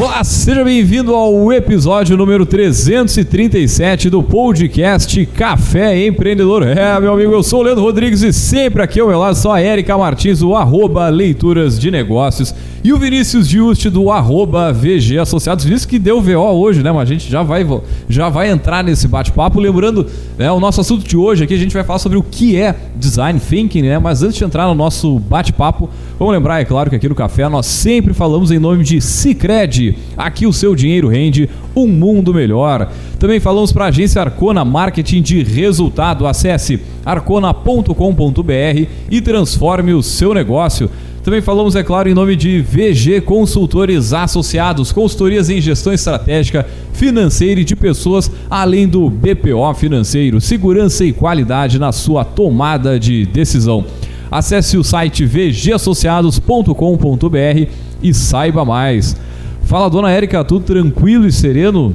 Olá, seja bem-vindo ao episódio número 337 do podcast Café Empreendedor. É, meu amigo, eu sou o Leandro Rodrigues e sempre aqui ao meu lado só a Erika Martins, o arroba Leituras de Negócios e o Vinícius Juste do arroba VG Associados. Vinícius que deu VO hoje, né? Mas a gente já vai, já vai entrar nesse bate-papo. Lembrando, né, o nosso assunto de hoje aqui, a gente vai falar sobre o que é Design Thinking, né? Mas antes de entrar no nosso bate-papo, vamos lembrar, é claro, que aqui no Café nós sempre falamos em nome de Cicred. Aqui o seu dinheiro rende um mundo melhor. Também falamos para a agência Arcona Marketing de Resultado. Acesse arcona.com.br e transforme o seu negócio. Também falamos, é claro, em nome de VG Consultores Associados, consultorias em gestão estratégica, financeira e de pessoas, além do BPO financeiro, segurança e qualidade na sua tomada de decisão. Acesse o site vgassociados.com.br e saiba mais. Fala, dona Érica, tudo tranquilo e sereno?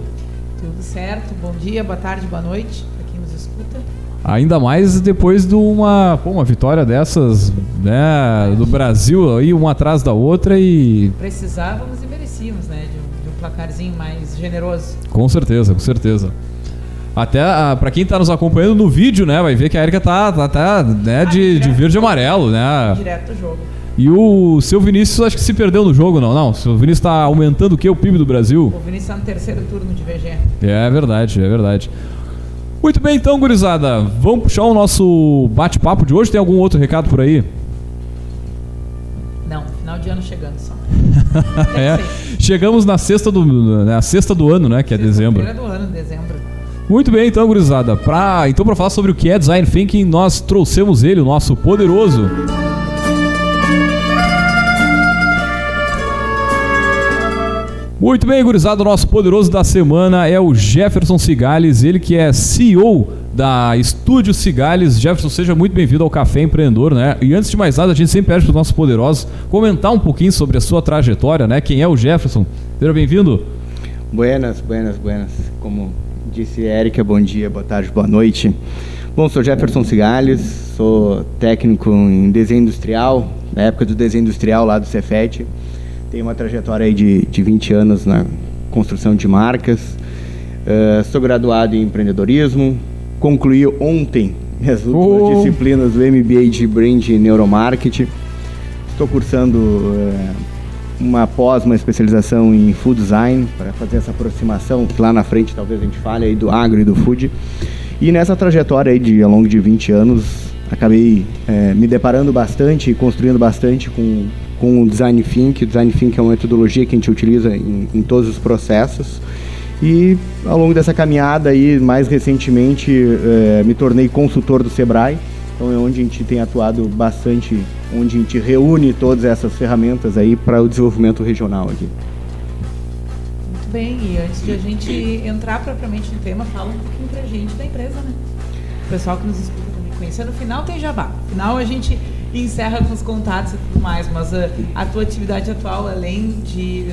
Tudo certo, bom dia, boa tarde, boa noite. Ainda mais depois de uma, pô, uma vitória dessas, né, do Brasil aí, uma atrás da outra e. Precisávamos e merecíamos, né, de um, de um placarzinho mais generoso. Com certeza, com certeza. Até ah, para quem está nos acompanhando no vídeo, né, vai ver que a Erika tá, tá, tá né, ah, de, de verde e amarelo, né? Direto do jogo. E o seu Vinícius acho que se perdeu no jogo, não? Não, o seu Vinícius está aumentando o que? O PIB do Brasil? O Vinícius está no terceiro turno de VG. É verdade, é verdade. Muito bem, então, gurizada. Vamos puxar o nosso bate-papo de hoje. Tem algum outro recado por aí? Não, final de ano chegando só. é, chegamos na sexta do, na sexta do ano, né? Que é dezembro. do ano, dezembro. Muito bem, então, gurizada. Pra, então, para falar sobre o que é Design Thinking, nós trouxemos ele, o nosso poderoso Muito bem, gurizada, o nosso poderoso da semana é o Jefferson Cigales, ele que é CEO da Estúdio Cigales. Jefferson, seja muito bem-vindo ao Café Empreendedor, né? E antes de mais nada, a gente sempre pede para os nossos poderosos comentar um pouquinho sobre a sua trajetória, né? Quem é o Jefferson? Seja bem-vindo. Buenas, buenas, buenas. Como disse Érica, bom dia, boa tarde, boa noite. Bom, sou Jefferson Cigales, sou técnico em desenho industrial, na época do desenho industrial lá do Cefet. Tenho uma trajetória de, de 20 anos na construção de marcas. Uh, sou graduado em empreendedorismo. Concluí ontem as últimas oh. disciplinas do MBA de Brand e Neuromarketing. Estou cursando uh, uma pós, uma especialização em Food Design para fazer essa aproximação, que lá na frente talvez a gente fale aí do agro e do food. E nessa trajetória aí de ao longo de 20 anos, acabei é, me deparando bastante e construindo bastante com com o Design Think. O Design Think é uma metodologia que a gente utiliza em, em todos os processos. E ao longo dessa caminhada aí, mais recentemente, eh, me tornei consultor do Sebrae. Então é onde a gente tem atuado bastante, onde a gente reúne todas essas ferramentas aí para o desenvolvimento regional aqui. Muito bem, e antes de a gente entrar propriamente no tema, fala um pouquinho para a gente da empresa, né? O pessoal que nos escuta também conhecer. No final tem jabá. No final a gente encerra com os contatos e tudo mais, mas a, a tua atividade atual, além de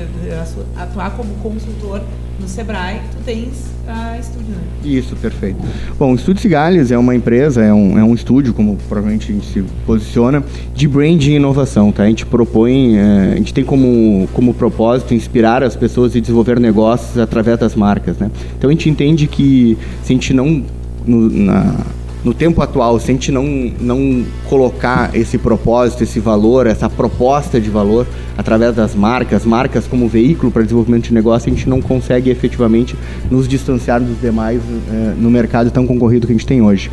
atuar como consultor no Sebrae, tu tens a estúdio, né? Isso, perfeito. Bom, o Estúdio Cigalhas é uma empresa, é um, é um estúdio, como provavelmente a gente se posiciona, de branding e inovação, tá? A gente propõe, é, a gente tem como, como propósito inspirar as pessoas e desenvolver negócios através das marcas, né? Então a gente entende que se a gente não... No, na, no tempo atual, se a gente não, não colocar esse propósito, esse valor, essa proposta de valor através das marcas, marcas como veículo para desenvolvimento de negócio, a gente não consegue efetivamente nos distanciar dos demais é, no mercado tão concorrido que a gente tem hoje.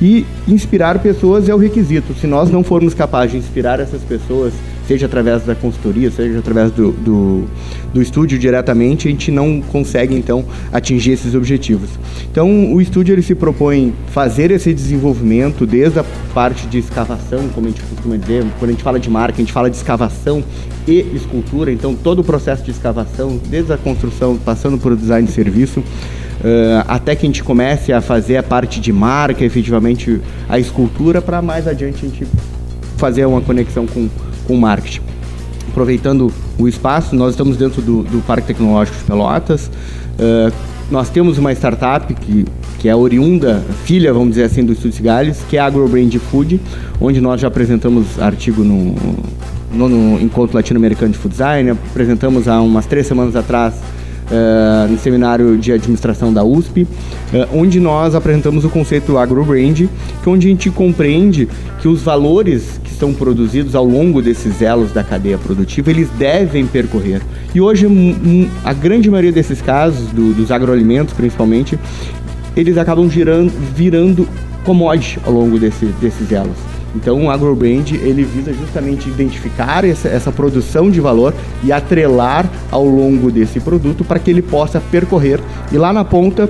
E inspirar pessoas é o requisito. Se nós não formos capazes de inspirar essas pessoas, seja através da consultoria, seja através do, do, do estúdio diretamente, a gente não consegue então atingir esses objetivos. Então o estúdio ele se propõe fazer esse desenvolvimento desde a parte de escavação, como a gente costuma dizer, quando a gente fala de marca, a gente fala de escavação e escultura, então todo o processo de escavação, desde a construção, passando por o design de serviço, uh, até que a gente comece a fazer a parte de marca, efetivamente a escultura, para mais adiante a gente fazer uma conexão com com marketing. Aproveitando o espaço, nós estamos dentro do, do Parque Tecnológico de Pelotas. Uh, nós temos uma startup que, que é oriunda, filha, vamos dizer assim, do Estúdio Cigalhos, que é a AgroBrand Food, onde nós já apresentamos artigo no, no, no encontro latino-americano de food design, apresentamos há umas três semanas atrás uh, no seminário de administração da USP, uh, onde nós apresentamos o conceito AgroBrand, que é onde a gente compreende que os valores são produzidos ao longo desses elos da cadeia produtiva, eles devem percorrer. E hoje, a grande maioria desses casos, do, dos agroalimentos principalmente, eles acabam girando, virando commodity ao longo desse, desses elos. Então o AgroBrand ele visa justamente identificar essa, essa produção de valor e atrelar ao longo desse produto para que ele possa percorrer e lá na ponta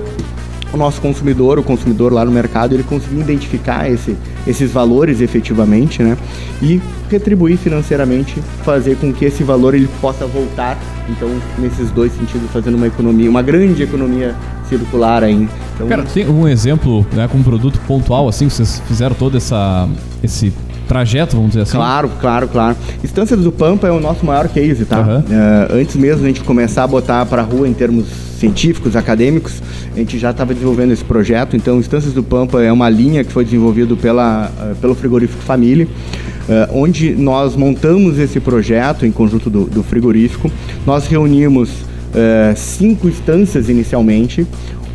o nosso consumidor, o consumidor lá no mercado, ele conseguir identificar esse, esses valores efetivamente, né? E retribuir financeiramente, fazer com que esse valor ele possa voltar, então, nesses dois sentidos, fazendo uma economia, uma grande economia circular aí. Então, Cara, tem um exemplo, né, com um produto pontual, assim, que vocês fizeram todo essa, esse trajeto, vamos dizer assim? Claro, claro, claro. Estância do Pampa é o nosso maior case, tá? Uhum. Uh, antes mesmo a gente começar a botar para rua em termos científicos, acadêmicos, a gente já estava desenvolvendo esse projeto. Então, Estâncias do Pampa é uma linha que foi desenvolvida pela, uh, pelo frigorífico Família. Uh, onde nós montamos esse projeto em conjunto do, do frigorífico. Nós reunimos cinco instâncias inicialmente,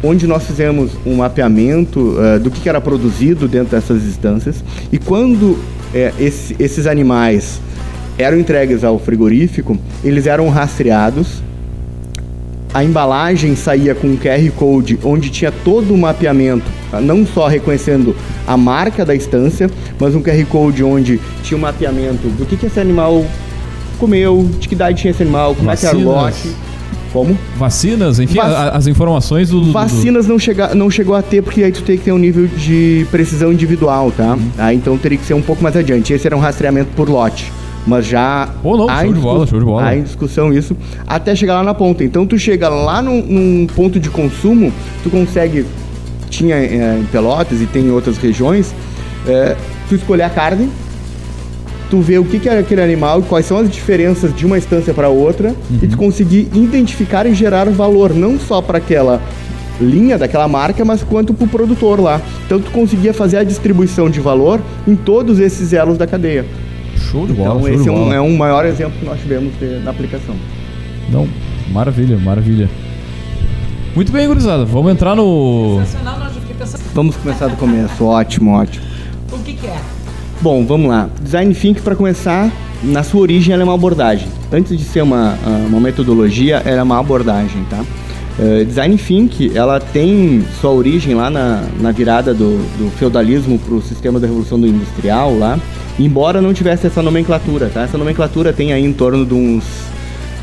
onde nós fizemos um mapeamento do que, era produzido dentro dessas instâncias e quando esse, esses animais eram entregues ao frigorífico, eles eram rastreados. A embalagem saía com um QR Code onde tinha todo o mapeamento, tá? não só reconhecendo a marca da estância, mas um QR Code onde tinha o um mapeamento do que, que esse animal comeu, de que idade tinha esse animal, como Vacinas. é que era o lote. Como? Vacinas, enfim, Vac... as informações do, do Vacinas não, chega, não chegou a ter, porque aí tu tem que ter um nível de precisão individual, tá? Uhum. Ah, então teria que ser um pouco mais adiante. Esse era um rastreamento por lote. Mas já. Pô, não, show de bola, show de bola. Há em discussão isso, até chegar lá na ponta. Então tu chega lá num, num ponto de consumo, tu consegue. Tinha é, em Pelotas e tem em outras regiões, é, tu escolher a carne, tu vê o que, que é aquele animal, quais são as diferenças de uma instância para outra uhum. e tu conseguir identificar e gerar valor não só para aquela linha daquela marca, mas quanto para o produtor lá. Então tu conseguia fazer a distribuição de valor em todos esses elos da cadeia. Show de bola. Então esse é um, é um, maior exemplo que nós tivemos de, na aplicação. Não, maravilha, maravilha. Muito bem, gurizada. Vamos entrar no. Vamos começar do começo. ótimo, ótimo. O que, que é? Bom, vamos lá. Design Think, para começar, na sua origem ela é uma abordagem. Antes de ser uma, ah, uma metodologia, ela é uma abordagem, tá? Uh, Design Think, ela tem sua origem lá na, na virada do, do feudalismo para o sistema da Revolução do Industrial lá, embora não tivesse essa nomenclatura, tá? Essa nomenclatura tem aí em torno de uns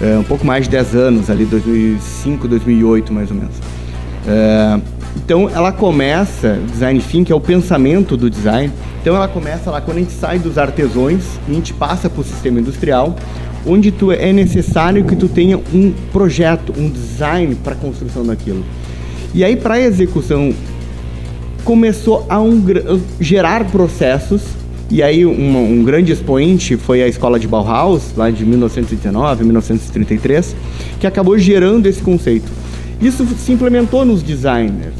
uh, um pouco mais de 10 anos, ali 2005, 2008 mais ou menos. Uh, então ela começa, Design Think é o pensamento do design, então ela começa lá quando a gente sai dos artesões e a gente passa para o sistema industrial, onde tu é necessário que tu tenha um projeto, um design para a construção daquilo. E aí para a execução começou a um, gerar processos e aí um, um, grande expoente foi a escola de Bauhaus, lá de 1919, 1933, que acabou gerando esse conceito. Isso se implementou nos designers.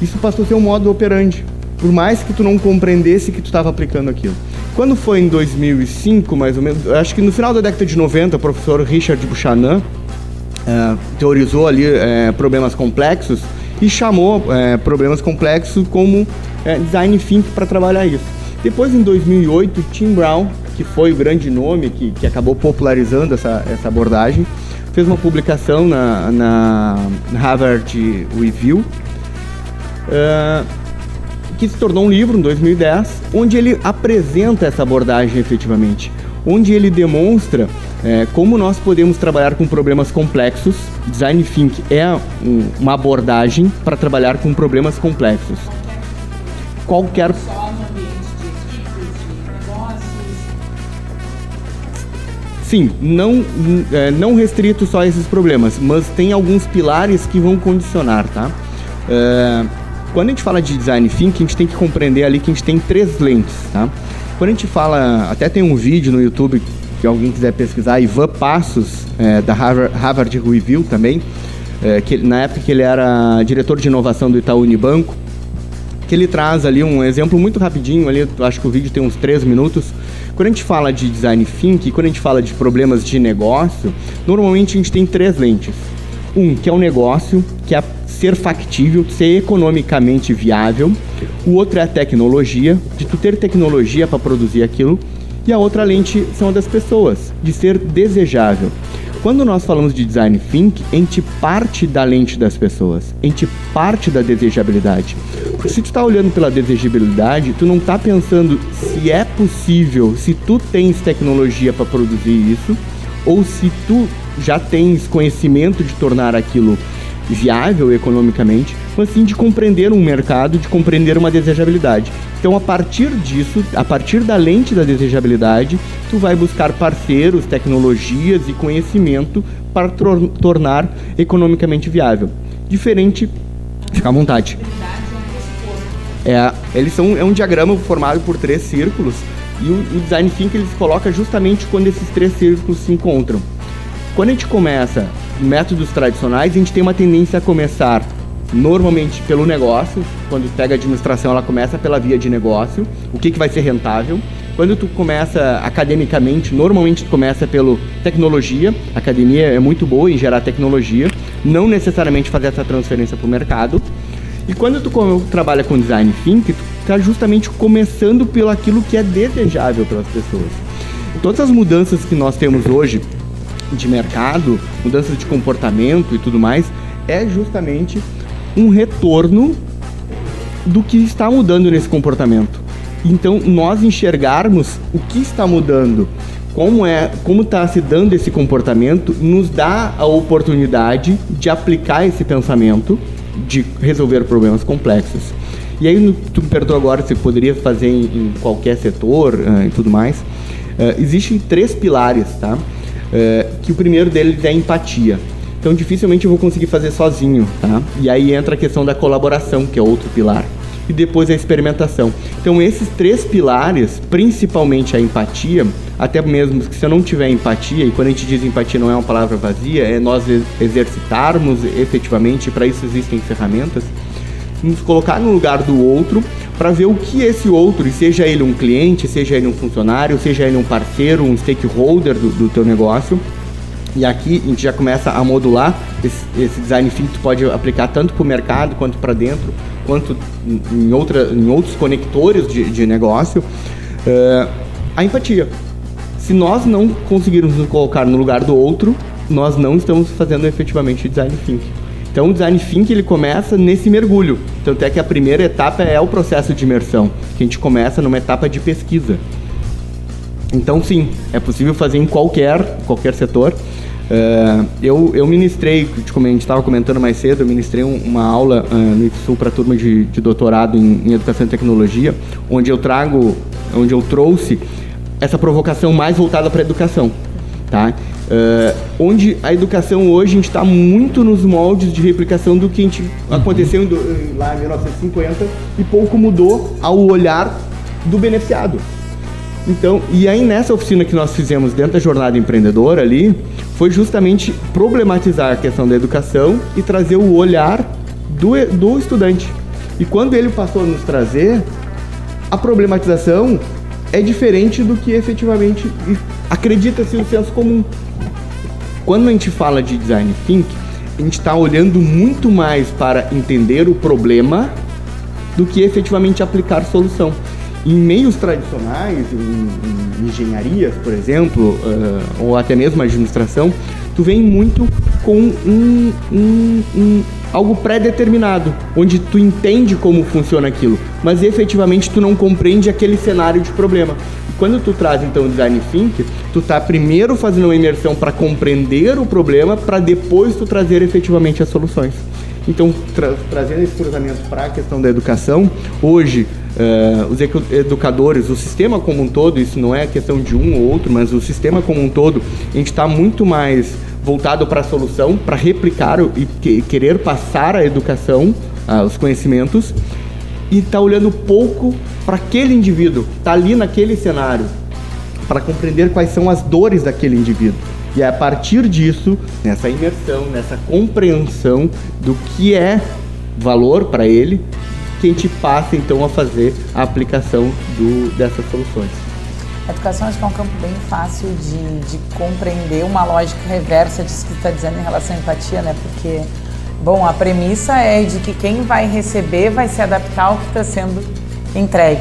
Isso passou a ser um modo operandi por mais que tu não compreendesse que tu estava aplicando aquilo. Quando foi em 2005, mais ou menos, acho que no final da década de 90, o professor Richard Buchanan é, teorizou ali é, problemas complexos e chamou é, problemas complexos como design thinking para trabalhar isso. Depois, em 2008, Tim Brown, que foi o grande nome que, que acabou popularizando essa, essa abordagem, fez uma publicação na, na Harvard Review, uh, que se tornou um livro em 2010, onde ele apresenta essa abordagem efetivamente, onde ele demonstra é, como nós podemos trabalhar com problemas complexos. Design Think é um, uma abordagem para trabalhar com problemas complexos. Qualquer Sim, não, é, não restrito só a esses problemas, mas tem alguns pilares que vão condicionar, tá? É, quando a gente fala de design thinking, a gente tem que compreender ali que a gente tem três lentes, tá? Quando a gente fala, até tem um vídeo no YouTube que alguém quiser pesquisar, Ivan Passos, é, da Harvard, Harvard Review também, é, que na época que ele era diretor de inovação do Itaú Unibanco, que ele traz ali um exemplo muito rapidinho, ali, acho que o vídeo tem uns três minutos, Quando a gente fala de design thinking, quando a gente fala de problemas de negócio, normalmente a gente tem três lentes. Um, que é o negócio, que é ser factível, ser economicamente viável. O outro é a tecnologia, de tu ter tecnologia para produzir aquilo. E a outra lente são a das pessoas, de ser desejável. Quando nós falamos de design think, a gente parte da lente das pessoas, a gente parte da desejabilidade. Porque se tu está olhando pela desejabilidade, tu não está pensando se é possível, se tu tens tecnologia para produzir isso, ou se tu já tens conhecimento de tornar aquilo viável economicamente, mas sim de compreender um mercado, de compreender uma desejabilidade. Então, a partir disso, a partir da lente da desejabilidade, tu vai buscar parceiros, tecnologias e conhecimento para tor tornar economicamente viável. Diferente, fica à vontade. É, eles são é um diagrama formado por três círculos e o, o design thinking eles coloca justamente quando esses três círculos se encontram. Quando a gente começa métodos tradicionais, a gente tem uma tendência a começar normalmente pelo negócio. Quando pega administração, ela começa pela via de negócio, o que, que vai ser rentável. Quando tu começa academicamente, normalmente tu começa pelo tecnologia. A academia é muito boa em gerar tecnologia, não necessariamente fazer essa transferência para o mercado. E quando tu trabalha com design thinking, tu está justamente começando pelo aquilo que é desejável pelas pessoas. Todas as mudanças que nós temos hoje de mercado, mudanças de comportamento e tudo mais, é justamente um retorno do que está mudando nesse comportamento. Então, nós enxergarmos o que está mudando, como é, como está se dando esse comportamento, nos dá a oportunidade de aplicar esse pensamento, de resolver problemas complexos. E aí, tu me perguntou agora se poderia fazer em, em qualquer setor uh, e tudo mais. Uh, existem três pilares, tá? Uh, que o primeiro deles é a empatia. Então dificilmente eu vou conseguir fazer sozinho, tá? E aí entra a questão da colaboração, que é outro pilar. E depois a experimentação. Então esses três pilares, principalmente a empatia, até mesmo que se eu não tiver empatia, e quando a gente diz empatia não é uma palavra vazia, é nós exercitarmos efetivamente, para isso existem ferramentas, nos colocar no lugar do outro para ver o que esse outro, seja ele um cliente, seja ele um funcionário, seja ele um parceiro, um stakeholder do, do teu negócio, e aqui a gente já começa a modular esse, esse design thinking, tu pode aplicar tanto para o mercado quanto para dentro, quanto em, outra, em outros conectores de, de negócio. Uh, a empatia. Se nós não conseguirmos nos colocar no lugar do outro, nós não estamos fazendo efetivamente design thinking. Então o design thinking ele começa nesse mergulho. Tanto é que a primeira etapa é o processo de imersão, que a gente começa numa etapa de pesquisa. Então sim, é possível fazer em qualquer, qualquer setor. Uh, eu, eu ministrei, como a gente estava comentando mais cedo, eu ministrei um, uma aula uh, no IFSU para a turma de, de doutorado em, em, Educação e Tecnologia, onde eu trago, onde eu trouxe essa provocação mais voltada para a educação. Tá? Uh, onde a educação hoje a gente está muito nos moldes de replicação do que a gente uhum. aconteceu em, lá em 1950 e pouco mudou ao olhar do beneficiado. Então, e aí nessa oficina que nós fizemos dentro da jornada empreendedora ali, foi justamente problematizar a questão da educação e trazer o olhar do, do estudante. E quando ele passou a nos trazer, a problematização é diferente do que efetivamente acredita-se o senso comum. Quando a gente fala de design thinking, a gente está olhando muito mais para entender o problema do que efetivamente aplicar solução. Em meios tradicionais, em, em engenharias, por exemplo, uh, ou até mesmo administração, tu vem muito com um, um, um algo pré-determinado, onde tu entende como funciona aquilo, mas efetivamente tu não compreende aquele cenário de problema. E quando tu traz então o design thinking, tu tá primeiro fazendo uma imersão para compreender o problema, para depois tu trazer efetivamente as soluções. Então, tra trazendo esse cruzamento para a questão da educação, hoje uh, os educadores, o sistema como um todo, isso não é questão de um ou outro, mas o sistema como um todo, a gente está muito mais voltado para a solução, para replicar e que, querer passar a educação, uh, os conhecimentos, e está olhando pouco para aquele indivíduo, está ali naquele cenário, para compreender quais são as dores daquele indivíduo. E é a partir disso, nessa imersão, nessa compreensão do que é valor para ele, que a gente passa então a fazer a aplicação do, dessas soluções. A educação acho que é um campo bem fácil de, de compreender uma lógica reversa disso que está dizendo em relação à empatia, né? Porque, bom, a premissa é de que quem vai receber vai se adaptar ao que está sendo entregue.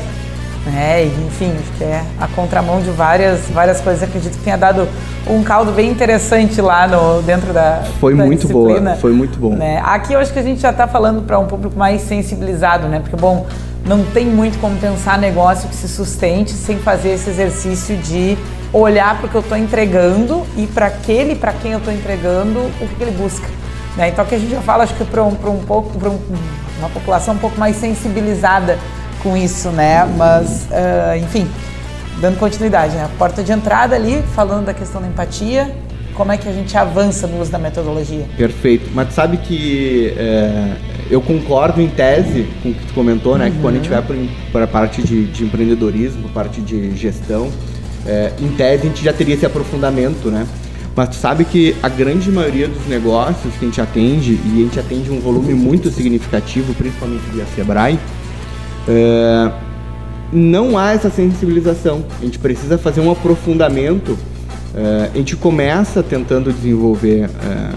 Né? enfim, que é a contramão de várias, várias coisas. Acredito que tenha dado um caldo bem interessante lá no, dentro da Foi da muito boa, foi muito bom. Né? Aqui eu acho que a gente já está falando para um público mais sensibilizado, né? Porque, bom, não tem muito como pensar negócio que se sustente sem fazer esse exercício de olhar para o que eu estou entregando e para aquele para quem eu estou entregando o que, que ele busca. Né? Então, aqui a gente já fala, acho que para um, um pouco, para um, uma população um pouco mais sensibilizada com isso, né? Mas, uh, enfim, dando continuidade, né? A porta de entrada ali, falando da questão da empatia, como é que a gente avança no uso da metodologia? Perfeito. Mas sabe que é, eu concordo em tese com o que tu comentou, né? Uhum. Que quando a gente vai para a parte de, de empreendedorismo, parte de gestão, é, em tese a gente já teria esse aprofundamento, né? Mas tu sabe que a grande maioria dos negócios que a gente atende, e a gente atende um volume muito significativo, principalmente via Sebrae, é, não há essa sensibilização. A gente precisa fazer um aprofundamento. É, a gente começa tentando desenvolver é,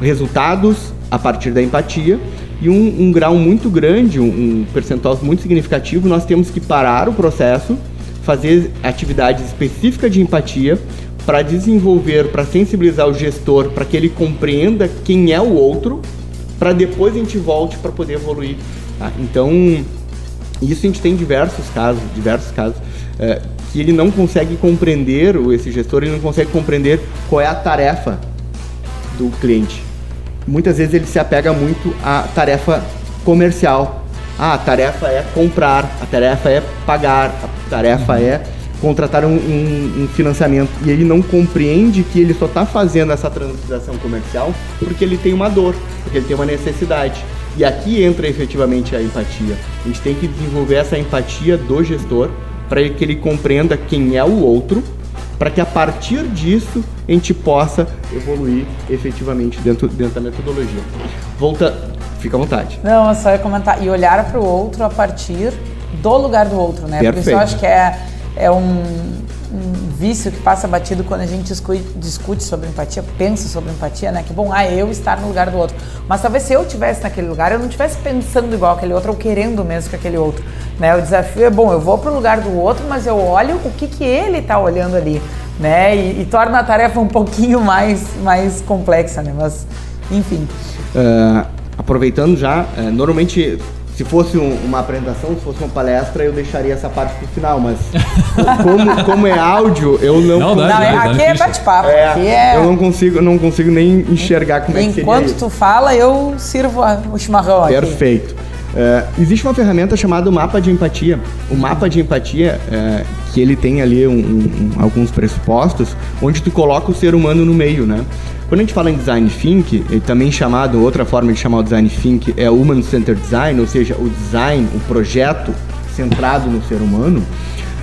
resultados a partir da empatia e um, um grau muito grande, um, um, percentual muito significativo, nós temos que parar o processo, fazer atividades específicas de empatia para desenvolver, para sensibilizar o gestor, para que ele compreenda quem é o outro, para depois a gente volte para poder evoluir. Tá? Então isso a gente tem diversos casos, diversos casos, é, que ele não consegue compreender, esse gestor ele não consegue compreender qual é a tarefa do cliente. Muitas vezes ele se apega muito à tarefa comercial. Ah, a tarefa é comprar, a tarefa é pagar, a tarefa uhum. é contratar um, um, um, financiamento. E ele não compreende que ele só está fazendo essa transação comercial porque ele tem uma dor, porque ele tem uma necessidade. E aqui entra efetivamente a empatia. A gente tem que desenvolver essa empatia do gestor para que ele compreenda quem é o outro, para que a partir disso a gente possa evoluir efetivamente dentro, dentro da metodologia. Volta, fica à vontade. Não, eu só ia comentar. E olhar para o outro a partir do lugar do outro, né? Perfeito. Por isso eu acho que é, é um, um vício que passa batido quando a gente discute, sobre empatia, pensa sobre empatia, né? Que bom, ah, eu estar no lugar do outro. Mas talvez se eu estivesse naquele lugar, eu não estivesse pensando igual aquele outro ou querendo mesmo que aquele outro. Né? O desafio é, bom, eu vou para o lugar do outro, mas eu olho o que, que ele está olhando ali, né? E, e, torna a tarefa um pouquinho mais, mais complexa, né? Mas, enfim. Uh, aproveitando já, uh, normalmente se fosse um, uma apresentação, se fosse uma palestra, eu deixaria essa parte pro final, mas como, como é áudio, eu não. Não, não, é, aqui é bate-papo. É, é... Eu não consigo, não consigo nem enxergar como Enquanto é que seria. Enquanto tu fala, eu sirvo a, o chimarrão aqui. Perfeito. Uh, existe uma ferramenta chamada mapa de empatia. O mapa de empatia, uh, que ele tem ali um, um, alguns pressupostos, onde tu coloca o ser humano no meio, né? Quando a gente fala em design think, também chamado, outra forma de chamar o design think é human centered design, ou seja, o design, o projeto centrado no ser humano.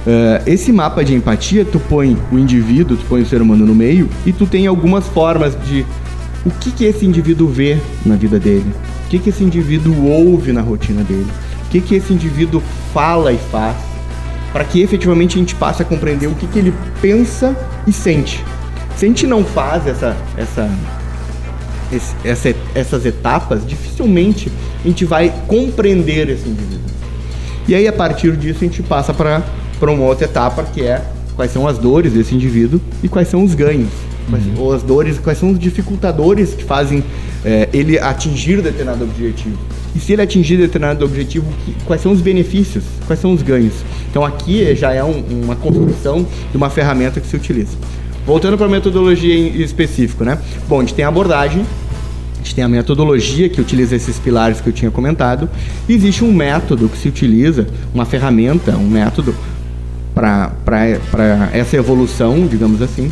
Uh, esse mapa de empatia, tu põe o indivíduo, tu põe o ser humano no meio e tu tem algumas formas de o que, que esse indivíduo vê na vida dele, o que, que esse indivíduo ouve na rotina dele, o que, que esse indivíduo fala e faz, para que efetivamente a gente passe a compreender o que, que ele pensa e sente. Se a gente não faz essa, essa, esse, essa, essas etapas, dificilmente a gente vai compreender esse indivíduo. E aí, a partir disso, a gente passa para uma outra etapa, que é quais são as dores desse indivíduo e quais são os ganhos. Quais, uhum. Ou as dores, quais são os dificultadores que fazem é, ele atingir determinado objetivo. E se ele atingir determinado objetivo, quais são os benefícios, quais são os ganhos. Então aqui já é um, uma construção de uma ferramenta que se utiliza. Voltando para a metodologia em específico, né? Bom, a gente tem a abordagem, a gente tem a metodologia que utiliza esses pilares que eu tinha comentado, e existe um método que se utiliza, uma ferramenta, um método para essa evolução, digamos assim,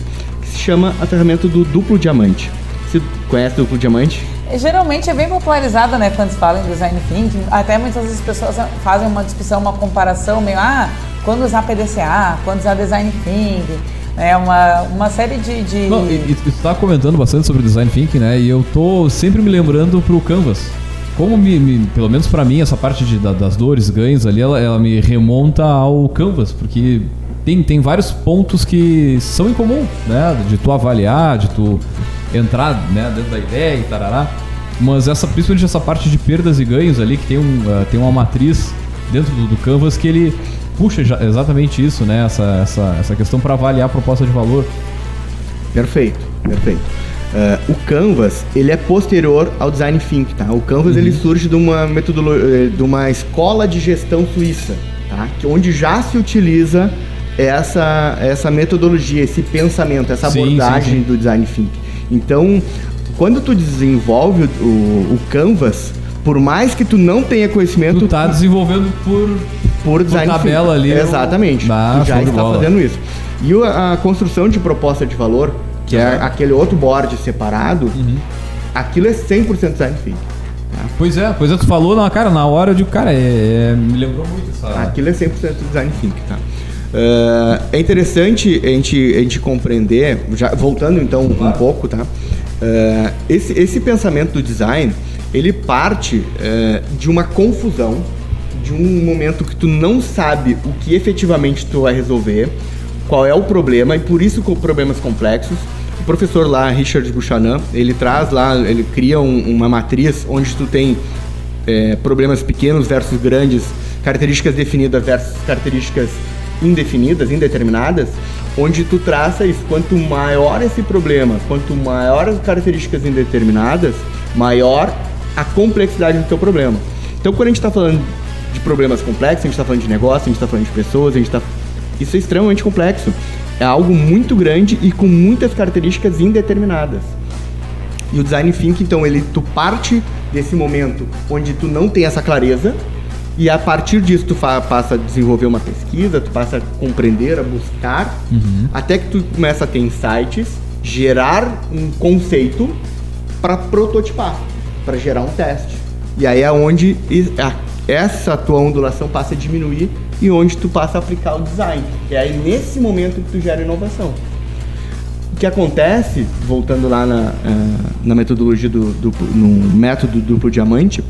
se chama a ferramenta do duplo diamante. Você conhece o duplo diamante? É, geralmente é bem popularizada, né, quando se fala em design thinking. Até muitas vezes as pessoas fazem uma discussão, uma comparação meio, ah, quando usar PDCA, quando usar design thinking. É uma, uma série de. de... Não, e, e tu tá comentando bastante sobre design thinking, né? E eu tô sempre me lembrando pro Canvas. Como me, me pelo menos para mim, essa parte de, da, das dores, ganhos ali, ela, ela me remonta ao Canvas, porque tem, tem vários pontos que são em comum, né? De tu avaliar, de tu entrar né, dentro da ideia e tarará. Mas essa, principalmente essa parte de perdas e ganhos ali, que tem, um, uh, tem uma matriz dentro do, do Canvas que ele puxa exatamente isso, né? Essa, essa, essa questão para avaliar a proposta de valor. Perfeito, perfeito. Uh, o Canvas, ele é posterior ao Design Think, tá? O Canvas, uhum. ele surge de uma metodologia, de uma escola de gestão suíça, tá? Que onde já se utiliza essa, essa metodologia, esse pensamento, essa sim, abordagem sim, sim. do Design Think. Então, quando tu desenvolve o, o, Canvas, por mais que tu não tenha conhecimento... Tu tá desenvolvendo por, por design por tabela ali. Exatamente. Ah, tu já está fazendo isso. E a, construção de proposta de valor, que é aquele outro board separado, uhum. aquilo é 100% design thinking. Tá? Pois é, pois é, tu falou, na, cara, na hora de cara, é, é, me lembrou muito essa... Aquilo é 100% design thinking, tá? Uh, é interessante a gente, a gente compreender, já, voltando então um pouco, tá? Uh, esse, esse pensamento do design, ele parte uh, de uma confusão, de um momento que tu não sabe o que efetivamente tu vai resolver, qual é o problema, e por isso com problemas complexos. O professor lá, Richard Buchanan, ele traz lá, ele cria um, uma matriz onde tu tem problemas pequenos versus grandes, características definidas versus características indefinidas, indeterminadas, onde tu traça isso. Quanto maior esse problema, quanto maior as características indeterminadas, maior a complexidade do teu problema. Então, quando a gente está falando de problemas complexos, a gente está falando de negócio, a gente está falando de pessoas, a gente está... Isso é extremamente complexo. É algo muito grande e com muitas características indeterminadas. E o design thinking, então, ele tu parte desse momento onde tu não tem essa clareza, e a partir disso tu passa a desenvolver uma pesquisa, tu passa a compreender, a buscar, uhum. até que tu começa a ter insights, gerar um conceito para prototipar, para gerar um teste. E aí é onde essa tua ondulação passa a diminuir e onde tu passa a aplicar o design. E aí nesse momento que tu gera inovação. O que acontece, voltando lá na, eh, na metodologia do, do no método duplo diamante,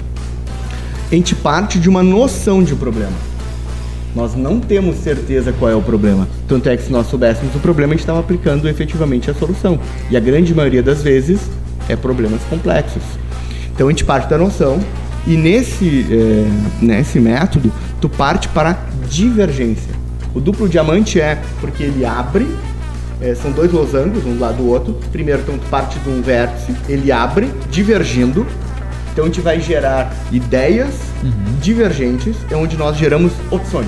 a gente parte de uma noção de problema. Nós não temos certeza qual é o problema. Tanto é que se nós soubéssemos o problema, a gente estava aplicando efetivamente a solução. E a grande maioria das vezes é problemas complexos. Então a gente parte da noção e nesse, é, nesse método tu parte para divergência. O duplo diamante é porque ele abre, é, são dois losangos, um do lado do outro. Primeiro, então, tu parte de um vértice, ele abre, divergindo, então a gente vai gerar ideias uhum. divergentes, é onde nós geramos opções.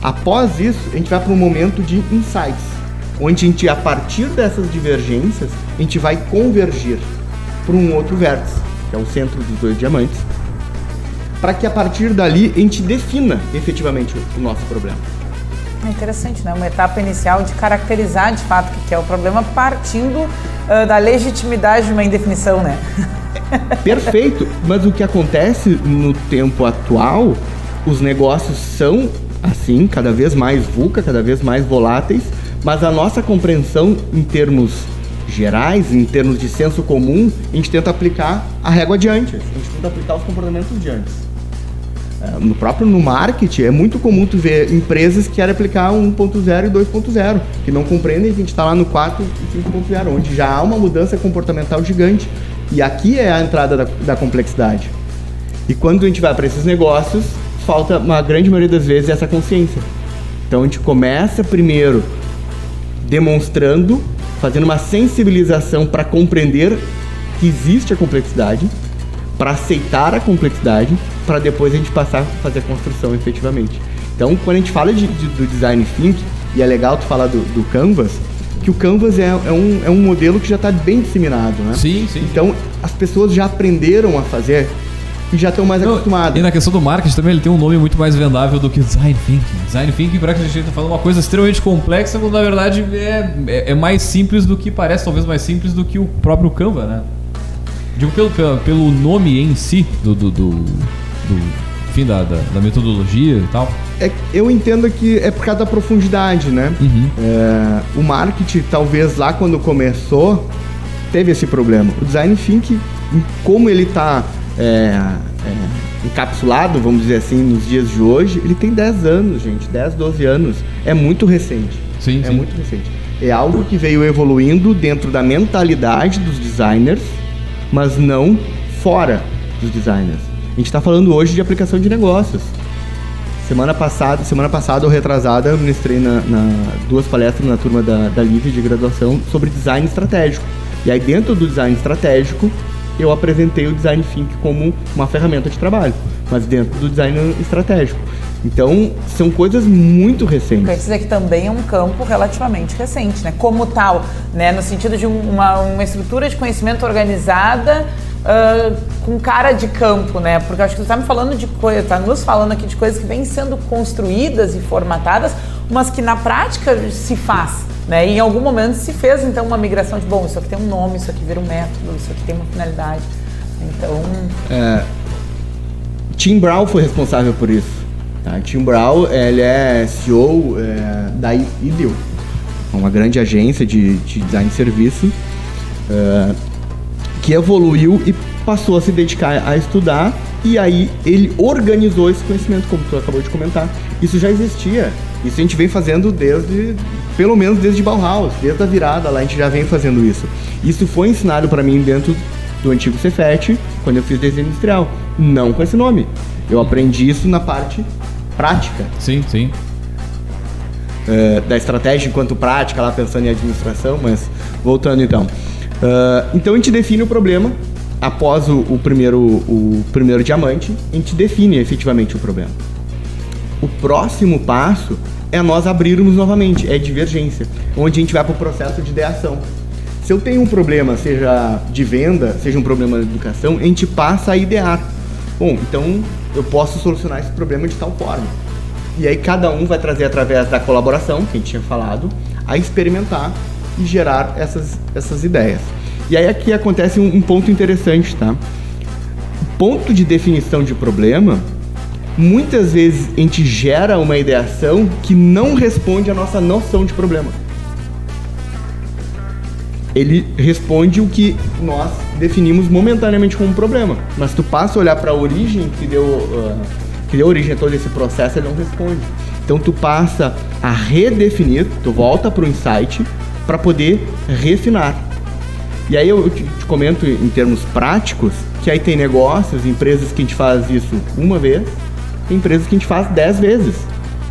Após isso, a gente vai para um momento de insights, onde a gente, a partir dessas divergências, a gente vai convergir para um outro vértice, que é o centro dos dois diamantes, para que a partir dali a gente defina efetivamente o nosso problema. É interessante, né? Uma etapa inicial de caracterizar de fato o que é o problema, partindo uh, da legitimidade de uma indefinição, né? Perfeito, mas o que acontece no tempo atual, os negócios são assim, cada vez mais VUCA, cada vez mais voláteis, mas a nossa compreensão em termos gerais, em termos de senso comum, a gente tenta aplicar a régua de antes, a gente tenta aplicar os comportamentos de antes. É, no próprio no marketing, é muito comum tu ver empresas que querem aplicar 1.0 e 2.0, que não compreendem que a gente está lá no 4 e 5.0, onde já há uma mudança comportamental gigante. E aqui é a entrada da, da complexidade. E quando a gente vai para esses negócios, falta uma grande maioria das vezes essa consciência. Então a gente começa primeiro demonstrando, fazendo uma sensibilização para compreender que existe a complexidade, para aceitar a complexidade, para depois a gente passar a fazer a construção efetivamente. Então, quando a gente fala de, de, do design thinking, e é legal tu falar do, do Canvas, que o Canvas é, é, um, é um modelo que já está bem disseminado, né? Sim, sim. Então, as pessoas já aprenderam a fazer e já estão mais Não, acostumadas. E na questão do marketing também, ele tem um nome muito mais vendável do que Design Thinking. Design Thinking, para que a gente está falando uma coisa extremamente complexa, quando na verdade é, é, é, mais simples do que parece, talvez mais simples do que o próprio Canva, né? Digo pelo, pelo, pelo nome em si do, do, do, do fim da, da, da metodologia e tal é, eu entendo que é por causa da profundidade, né? Uhum. É, o marketing, talvez lá quando começou, teve esse problema. O design thinking, como ele está é, é, encapsulado, vamos dizer assim, nos dias de hoje, ele tem 10 anos, gente, 10, 12 anos. É muito recente. Sim, é sim. muito recente. É algo que veio evoluindo dentro da mentalidade dos designers, mas não fora dos designers. A gente está falando hoje de aplicação de negócios. Semana passada, semana passada ou retrasada, eu ministrei na, na- duas palestras na turma da, da Livre de graduação sobre design estratégico. E aí dentro do design estratégico, eu apresentei o design think como uma ferramenta de trabalho, mas dentro do design estratégico. Então, são coisas muito recentes. Quer dizer que também é um campo relativamente recente, né? Como tal, né? No sentido de um- uma, uma estrutura de conhecimento organizada ah, com cara de campo, né? Porque acho que tu tá me falando de coisas, tá nos falando aqui de coisas que vêm sendo construídas e formatadas, mas que na prática se faz, né? E em algum momento se fez então uma migração de, bom, isso aqui tem um nome, isso aqui vira um método, isso aqui tem uma finalidade. Então, Tim Brown foi responsável por isso. Tá? Tim Brown, ele é CEO é, da IDEO, uma grande agência de, de design de serviço, é, que evoluiu e passou a se dedicar a estudar, e aí ele organizou esse conhecimento, como tu acabou de comentar. Isso já existia. Isso a gente vem fazendo desde, pelo menos desde Bauhaus, desde a virada lá, a gente já vem fazendo isso. Isso foi ensinado para mim dentro do antigo Cefet, quando eu fiz desenho industrial. Não com esse nome. Eu aprendi isso na parte prática Sim, sim. eh, da estratégia enquanto prática, lá pensando em administração, mas voltando então. Ah, então a gente define o problema. Após o, o primeiro, o primeiro diamante, a gente define efetivamente o problema. O próximo passo é nós abrirmos novamente, é divergência, onde a gente vai para o processo de ideação. Se eu tenho um problema, seja de venda, seja um problema de educação, a gente passa a idear. Bom, então eu posso solucionar esse problema de tal forma. E aí cada um vai trazer através da colaboração, que a gente tinha falado, a experimentar e gerar essas, essas ideias. E aí aqui acontece um, um ponto interessante, tá? O ponto de definição de problema muitas vezes a gente gera uma ideação que não responde à nossa noção de problema. Ele responde o que nós definimos momentaneamente como problema. Mas tu passa a olhar para a origem que deu, ah, que deu origem a todo esse processo, ele não responde. Então tu passa a redefinir, tu volta para o insight para poder refinar. E aí eu te, te comento em termos práticos que aí tem negócios, empresas que a gente faz isso uma vez, tem empresas que a gente faz dez vezes.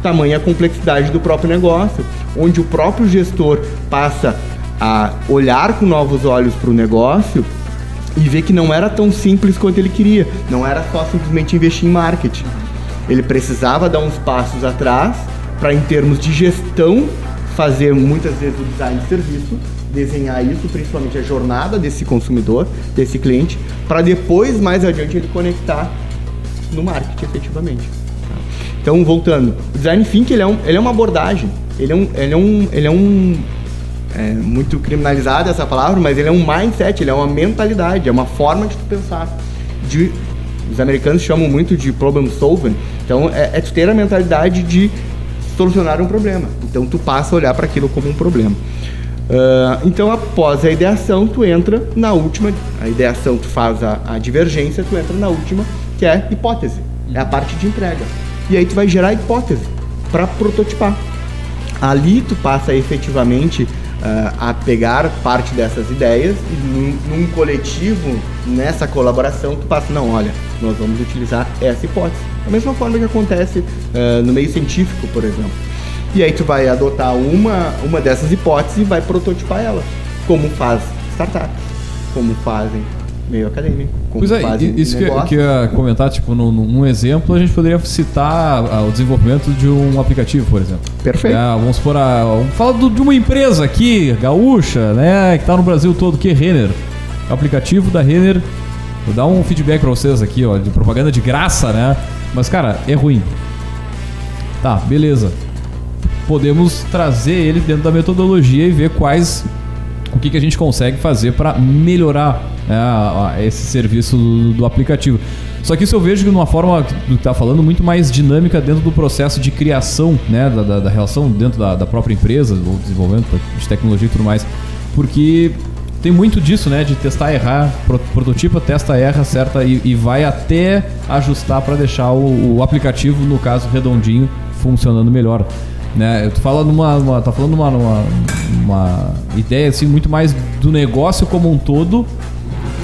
Tamanha a complexidade do próprio negócio, onde o próprio gestor passa a olhar com novos olhos para o negócio e ver que não era tão simples quanto ele queria. Não era só simplesmente investir em marketing. Ele precisava dar uns passos atrás para, em termos de gestão, fazer muitas vezes o design de serviço, desenhar isso, principalmente a jornada desse consumidor, desse cliente, para depois, mais adiante, ele conectar no marketing efetivamente. tá? Então, voltando, o design thinking ele é, um, ele é uma abordagem, ele é um, ele é um, ele é um é muito criminalizada essa palavra, mas ele é um mindset, ele é uma mentalidade, é uma forma de tu pensar. De, os americanos chamam muito de problem solving, então é, é tu ter a mentalidade de solucionar um problema. Então tu passa a olhar para aquilo como um problema. Ah, então após a ideação tu entra na última, a ideação tu faz a, a divergência, tu entra na última que é hipótese, é a parte de entrega. E aí tu vai gerar hipótese para prototipar. Ali tu passa efetivamente ah, a pegar parte dessas ideias e num, num coletivo, nessa colaboração, tu passa, não, olha, nós vamos utilizar essa hipótese. Da mesma forma que acontece ah, no meio científico, por exemplo. E aí tu vai adotar uma, uma dessas hipóteses e vai prototipar ela, como faz startup, como fazem meio acadêmico, como Pois é, isso que, que eu ia comentar, tipo, num, num exemplo, a gente poderia citar ah, o desenvolvimento de um aplicativo, por exemplo. Perfeito. É, vamos supor, ah, vamos falar do- de uma empresa aqui, gaúcha, né, que tá no Brasil todo, que é Renner. O aplicativo da Renner, vou dar um feedback pra vocês aqui, ó, de propaganda de graça, né, mas, cara, é ruim. Tá, beleza. Podemos trazer ele dentro da metodologia e ver quais o que, que a gente consegue fazer para melhorar né, esse serviço do, do aplicativo. Só que isso eu vejo de uma forma que tu tá falando muito mais dinâmica dentro do processo de criação, né, da, da- da relação dentro da, da própria empresa, ou desenvolvimento de tecnologia e tudo mais, porque tem muito disso, né? De testar, errar, pro, prototipa, testa, erra, acerta e, e vai até ajustar para deixar o, o, aplicativo, no caso redondinho, funcionando melhor. Né? Tu fala numa, numa tá falando numa, numa uma ideia assim muito mais do negócio como um todo,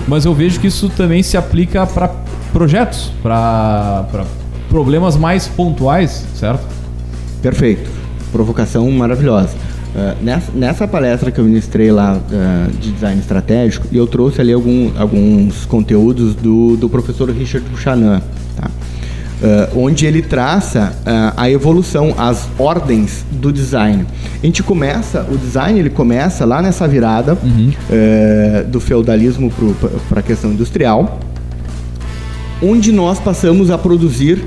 mas eu vejo que isso também se aplica para projetos, para problemas mais pontuais, certo? Perfeito. Provocação maravilhosa. Uh, nessa, nessa, palestra que eu ministrei lá uh, de design estratégico, eu trouxe ali algum, alguns conteúdos do, do professor Richard Buchanan, tá? uh, onde ele traça a evolução, as ordens do design. A gente começa, o design ele começa lá nessa virada uhum. do feudalismo para a questão industrial, onde nós passamos a produzir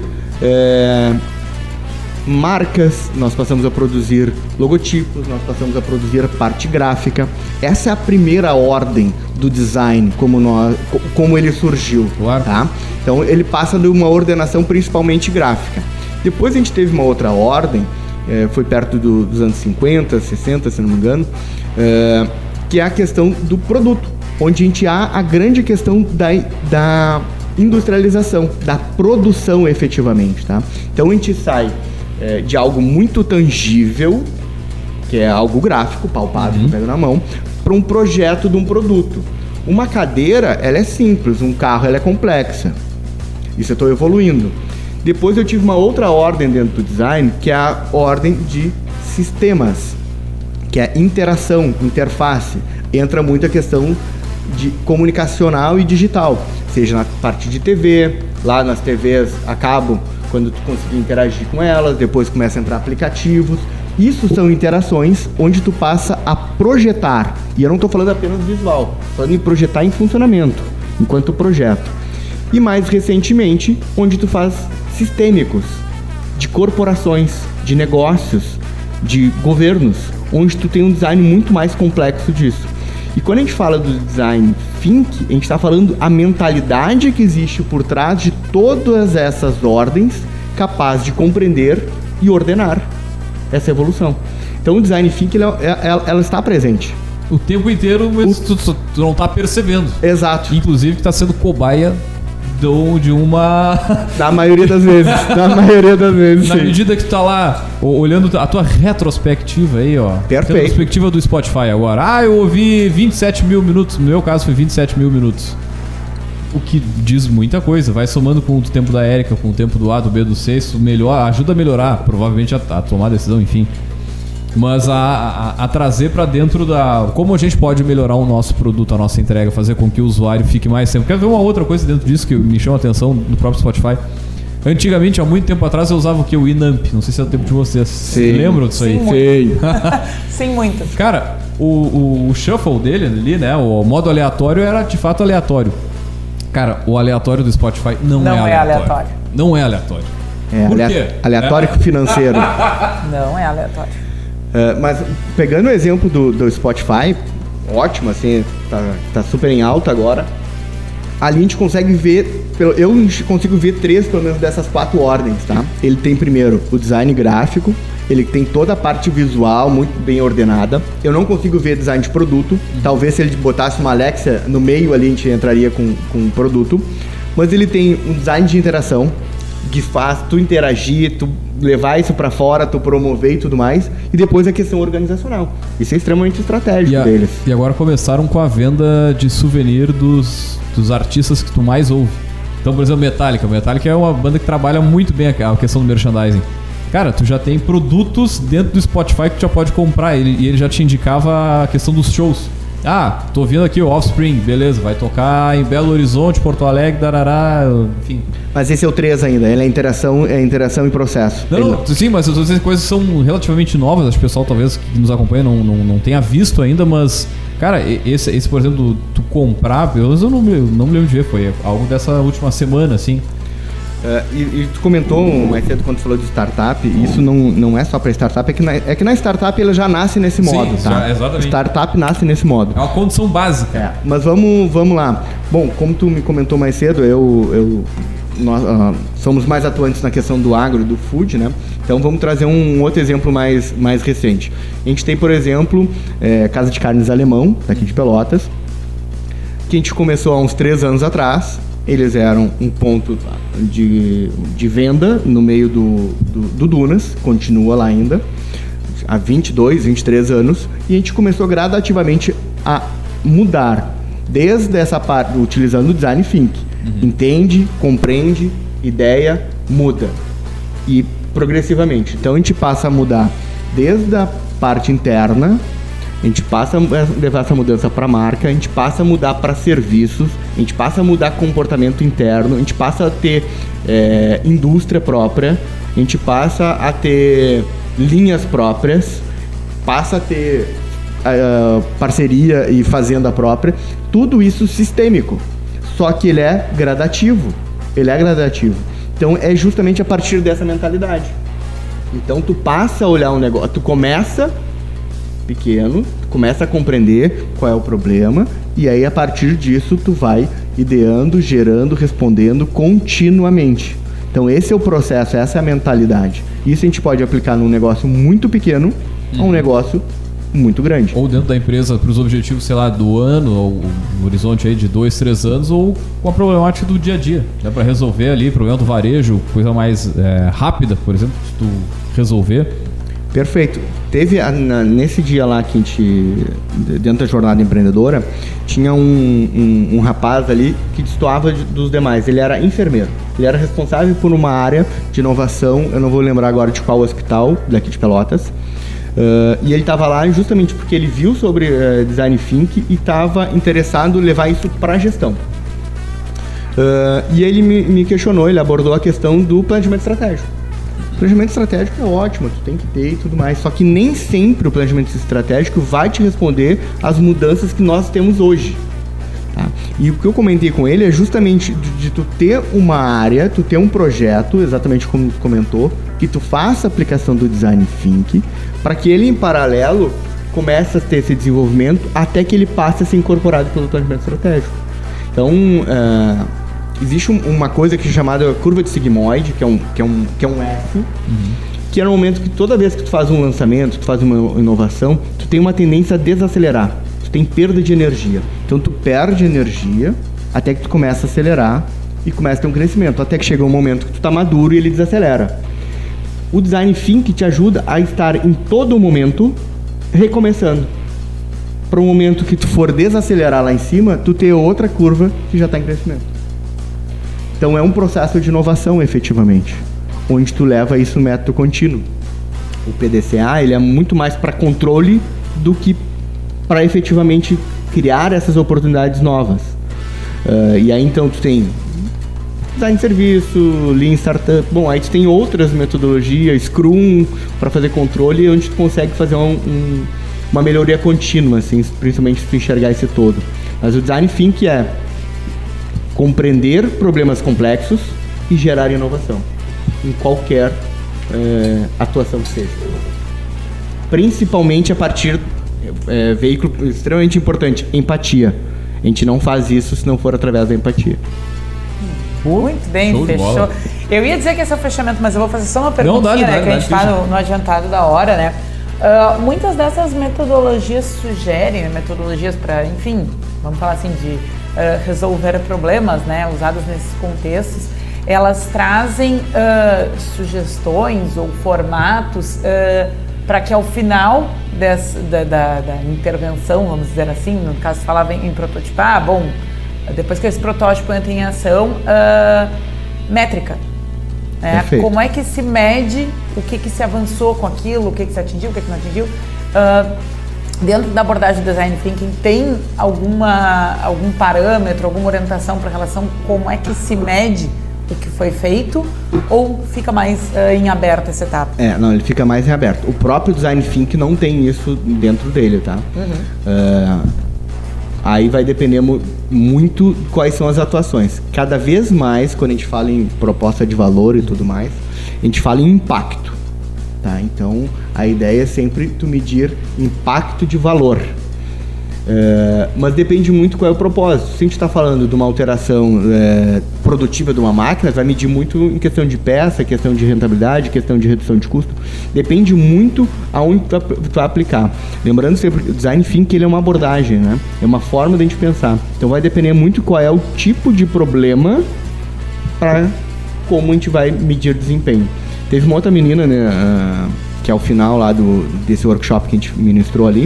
marcas, nós passamos a produzir logotipos, nós passamos a produzir parte gráfica. Essa é a primeira ordem do design, como, nós, como ele surgiu. Claro. Tá? Então ele passa de uma ordenação principalmente gráfica. Depois a gente teve uma outra ordem, é, foi perto do, dos anos 50, 60, se não me engano, é, que é a questão do produto, onde a gente há a grande questão da, da industrialização, da produção efetivamente. Tá? Então a gente sai é, de algo muito tangível, que é algo gráfico, palpável, uhum. que pega na mão, para um projeto de um produto. Uma cadeira, ela é simples, um carro, ela é complexa. Isso eu estou evoluindo. Depois eu tive uma outra ordem dentro do design, que é a ordem de sistemas, que é interação, interface. Entra muito a questão de comunicacional e digital, seja na parte de TV, lá nas TVs a cabo quando tu conseguir interagir com elas, depois começa a entrar aplicativos. Isso são interações onde tu passa a projetar. E eu não estou falando apenas visual, falando em projetar em funcionamento, enquanto projeto. E mais recentemente, onde tu faz sistêmicos de corporações, de negócios, de governos, onde tu tem um design muito mais complexo disso. E quando a gente fala do design think, a gente está falando a mentalidade que existe por trás de todas essas ordens, capaz de compreender e ordenar essa evolução. Então o design think ela, ela, ela está presente. O tempo inteiro, mas o... tu, tu, não está percebendo. Exato. Inclusive que está sendo cobaia de uma. Da maioria das vezes. da maioria das vezes. Na sim. medida que tu tá lá olhando a tua retrospectiva aí, ó. Perfeito. Retrospectiva do Spotify agora. Ah, eu ouvi 27 mil minutos. No meu caso foi 27 mil minutos. O que diz muita coisa. Vai somando com o tempo da Érica, com o tempo do A, do B, do C. Isso melhor, ajuda a melhorar, provavelmente, a, a tomar a decisão, enfim mas a, a, a trazer para dentro da. Como a gente pode melhorar o nosso produto, a nossa entrega, fazer com que o usuário fique mais tempo. Quer ver uma outra coisa dentro disso que me chama a atenção no próprio Spotify? Antigamente, há muito tempo atrás, eu usava o que? O Inamp. Não sei se é o tempo de vocês. Sim. Lembram disso aí? Sim. Sim, muito. Cara, o, o, o, shuffle dele ali, né? O modo aleatório era de fato aleatório. Cara, o aleatório do Spotify não, não é, aleatório. é aleatório. Não é aleatório. É, Por quê? aleatório é. financeiro. Não é aleatório. Uh, mas pegando o exemplo do, do Spotify, ótimo, assim, tá, tá super em alta agora. Ali a gente consegue ver, eu consigo ver três, pelo menos, dessas quatro ordens, tá? Ele tem primeiro o design gráfico, ele tem toda a parte visual muito bem ordenada. Eu não consigo ver design de produto. Talvez se ele botasse uma Alexa no meio ali, a gente entraria com, com um produto. Mas ele tem um design de interação, que faz tu interagir, tu levar isso para fora, tu promover e tudo mais. E depois a questão organizacional. Isso é extremamente estratégico e a, deles. E agora começaram com a venda de souvenir dos, dos artistas que tu mais ouve. Então, por exemplo, Metallica. Metallica é uma banda que trabalha muito bem a questão do merchandising. Cara, tu já tem produtos dentro do Spotify que tu já pode comprar. Ele, e ele já te indicava a questão dos shows. Ah, tô vindo aqui o Offspring, beleza, vai tocar em Belo Horizonte, Porto Alegre, Darará, enfim. Mas esse é o 3 ainda, ele é interação, é interação em processo. Não, não. sim, mas essas coisas são relativamente novas, acho que o pessoal talvez que nos acompanha não, não, não tenha visto ainda, mas, cara, esse, esse por exemplo, tu comprar, pelo menos eu não, não me lembro de ver, foi algo dessa última semana, assim. Uh, e, e, tu comentou mais cedo quando falou de startup, isso não, não é só para startup, é que, na, é que na startup ela já nasce nesse modo, Sim, tá? Já, exatamente. Startup nasce nesse modo. É uma condição básica. É, mas vamos, vamos lá. Bom, como tu me comentou mais cedo, eu, eu nós uh, somos mais atuantes na questão do agro e do food, né? Então vamos trazer um outro exemplo mais, mais recente. A gente tem, por exemplo, é, Casa de Carnes Alemão, daqui de Pelotas, que a gente começou há uns três anos atrás. Eles eram um ponto de, de venda no meio do, do, do Dunas, continua lá ainda, há 22, 23 anos, e a gente começou gradativamente a mudar, desde essa parte, utilizando o design think. Uhum. Entende, compreende, ideia, muda. E progressivamente. Então a gente passa a mudar desde a parte interna, a gente passa a levar essa mudança para marca, a gente passa a mudar para serviços, a gente passa a mudar comportamento interno, a gente passa a ter é, indústria própria, a gente passa a ter linhas próprias, passa a ter uh, parceria e fazenda própria, tudo isso sistêmico. Só que ele é gradativo. Ele é gradativo. Então é justamente a partir dessa mentalidade. Então tu passa a olhar um negócio, tu começa pequeno, começa a compreender qual é o problema e aí a partir disso tu vai ideando, gerando, respondendo continuamente. Então esse é o processo, essa é a mentalidade. Isso a gente pode aplicar num negócio muito pequeno a um uhum. negócio muito grande. Ou dentro da empresa para os objetivos, sei lá, do ano, ou no horizonte aí de dois, três anos, ou com a problemática do dia a dia. Dá para resolver ali, problema do varejo, coisa mais é, rápida, por exemplo, se tu resolver. Perfeito. Teve na, nesse dia lá que a gente, dentro da jornada empreendedora, tinha um, um, um rapaz ali que destoava dos demais. Ele era enfermeiro. Ele era responsável por uma área de inovação, eu não vou lembrar agora de qual hospital, daqui de Pelotas. Uh, e ele estava lá justamente porque ele viu sobre uh, design think e estava interessado em levar isso para a gestão. Uh, e ele me, me, questionou, ele abordou a questão do planejamento estratégico. Planejamento estratégico é ótimo, tu tem que ter e tudo mais, só que nem sempre o planejamento estratégico vai te responder às mudanças que nós temos hoje. Tá? E o que eu comentei com ele é justamente de, tu ter uma área, tu ter um projeto, exatamente como tu comentou, que tu faça a aplicação do design think, para que ele em paralelo comece a ter esse desenvolvimento até que ele passe a ser incorporado pelo planejamento estratégico. Então, uh, existe um, uma coisa que é chamada curva de sigmoide, que é um, que é um, que é um F, uhum. que é no momento que toda vez que tu faz um lançamento, tu faz uma inovação, tu tem uma tendência a desacelerar tem perda de energia. Então tu perde energia até que tu começa a acelerar e começa a ter um crescimento, até que chega um momento que tu está maduro e ele desacelera. O design think te ajuda a estar em todo momento recomeçando. Para o momento que tu for desacelerar lá em cima, tu ter outra curva que já está em crescimento. Então é um processo de inovação, efetivamente, onde tu leva isso no método contínuo. O PDCA ele é muito mais para controle do que para efetivamente criar essas oportunidades novas. Uh, e aí então tu tem design de serviço, Lean Startup, bom, aí tu tem outras metodologias, Scrum para fazer controle, onde tu consegue fazer um, um, uma melhoria contínua, assim, principalmente se tu enxergar esse todo. Mas o design think é compreender problemas complexos e gerar inovação em qualquer é, atuação que seja. Principalmente a partir é, veículo extremamente importante, empatia. A gente não faz isso se não for através da empatia. Muito bem, fechou. Eu ia dizer que esse é o fechamento, mas eu vou fazer só uma pergunta, né? que a gente está no, no, adiantado da hora, né? Uh, muitas dessas metodologias sugerem, metodologias para, enfim, vamos falar assim, de uh, resolver problemas, né? Usadas nesses contextos, elas trazem uh, sugestões ou formatos para que ao final desse, da, da, da, intervenção, vamos dizer assim, no caso falava em, em prototipar, ah, bom, depois que esse protótipo entra em ação, uh, métrica. Né? Como é que se mede o que, que se avançou com aquilo, o que, que se atingiu, o que, que não atingiu. Dentro da abordagem Design Thinking, tem alguma, algum parâmetro, alguma orientação para relação como é que se mede o que foi feito ou fica mais uh, em aberto essa etapa? É, não, ele fica mais em aberto. O próprio Design Think não tem isso dentro dele, tá? Uhum. Uh, aí vai depender muito quais são as atuações. Cada vez mais, quando a gente fala em proposta de valor e tudo mais, a gente fala em impacto. Tá? Então, a ideia é sempre tu medir impacto de valor. É, mas depende muito qual é o propósito. Se a gente está falando de uma alteração é, produtiva de uma máquina, vai medir muito em questão de peça, questão de rentabilidade, questão de redução de custo. Depende muito aonde tu, tu vai aplicar. Lembrando sempre, o design thinking ele é uma abordagem, né? É uma forma de a gente pensar. Então vai depender muito qual é o tipo de problema para como a gente vai medir desempenho. Teve uma outra menina, né, uh, que é o final lá do, desse workshop que a gente ministrou ali,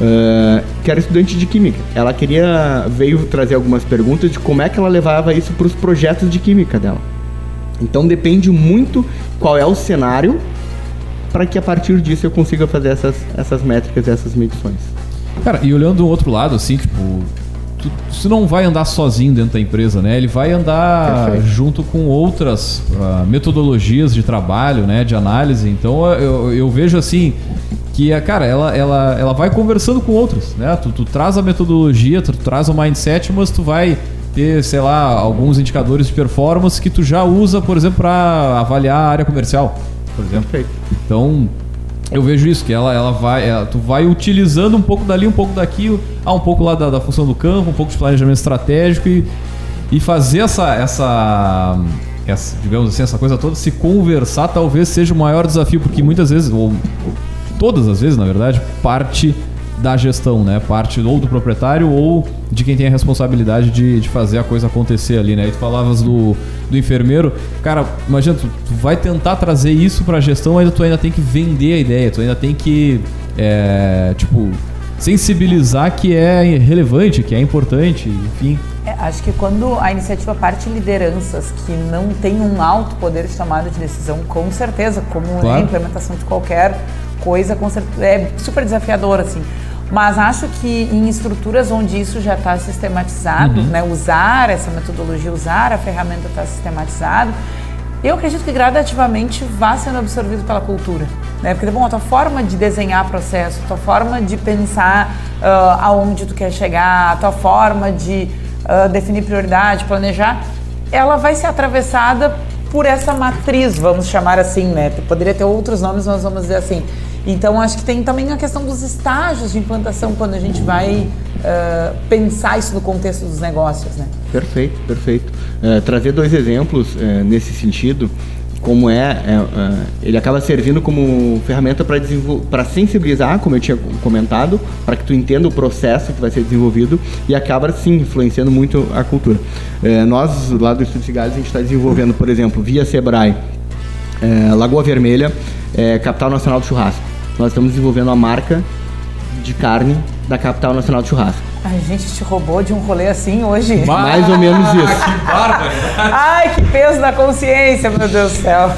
uh, que era estudante de química. Ela queria veio trazer algumas perguntas de como é que ela levava isso para os projetos de química dela. Então depende muito qual é o cenário para que a partir disso eu consiga fazer essas, essas métricas, essas medições. Cara, e olhando do outro lado, assim, tipo, tu, tu não vai andar sozinho dentro da empresa, né? Ele vai andar Perfeito. junto com outras uh, metodologias de trabalho, né? De análise. Então eu, eu vejo assim que a cara, ela, ela, ela vai conversando com outros, né? Tu, tu traz a metodologia, tu, tu traz o mindset, mas tu vai ter, sei lá, alguns indicadores de performance que tu já usa, por exemplo, para avaliar a área comercial, por exemplo. Perfeito. Então, eu vejo isso, que ela, ela vai, ela, tu vai utilizando um pouco dali, um pouco daqui, ah, um pouco lá da, da função do campo, um pouco de planejamento estratégico e, e fazer essa, essa, essa, digamos assim, essa coisa toda, se conversar talvez seja o maior desafio, porque muitas vezes, ou, ou todas as vezes, na verdade, parte da gestão, né? Parte ou do proprietário ou de quem tem a responsabilidade de, de fazer a coisa acontecer ali, né? E tu falavas do, do enfermeiro. Cara, imagina, tu, tu vai tentar trazer isso para a gestão, ainda tu ainda tem que vender a ideia, tu ainda tem que, é, tipo, sensibilizar que é relevante, que é importante, enfim. É, acho que quando a iniciativa parte lideranças que não tem um alto poder de tomada de decisão, com certeza, como claro. a implementação de qualquer coisa, é super desafiador, assim. Mas acho que em estruturas onde isso já está sistematizado, uhum. né, usar essa metodologia, usar a ferramenta está sistematizado, eu acredito que gradativamente vá sendo absorvido pela cultura. Né? Porque, bom, a tua forma de desenhar processo, a tua forma de pensar uh, aonde tu quer chegar, a tua forma de uh, definir prioridade, planejar, ela vai ser atravessada por essa matriz, vamos chamar assim, né? Poderia ter outros nomes, mas vamos dizer assim. Então, acho que tem também a questão dos estágios de implantação quando a gente vai uh, pensar isso no contexto dos negócios, né? Perfeito, perfeito. Uh, trazer dois exemplos uh, nesse sentido, como é, é ele acaba servindo como ferramenta para sensibilizar, como eu tinha comentado, para que tu entenda o processo que vai ser desenvolvido e acaba sim influenciando muito a cultura. nós lá do Estúdio Cigares a gente está desenvolvendo, por exemplo, via Sebrae, Lagoa Vermelha, capital nacional do churrasco nós estamos desenvolvendo a marca de carne da capital nacional de churrasco. A gente te roubou de um rolê assim hoje. Mais ou menos isso. que bárbaro. Ai, que peso da consciência, meu Deus do céu.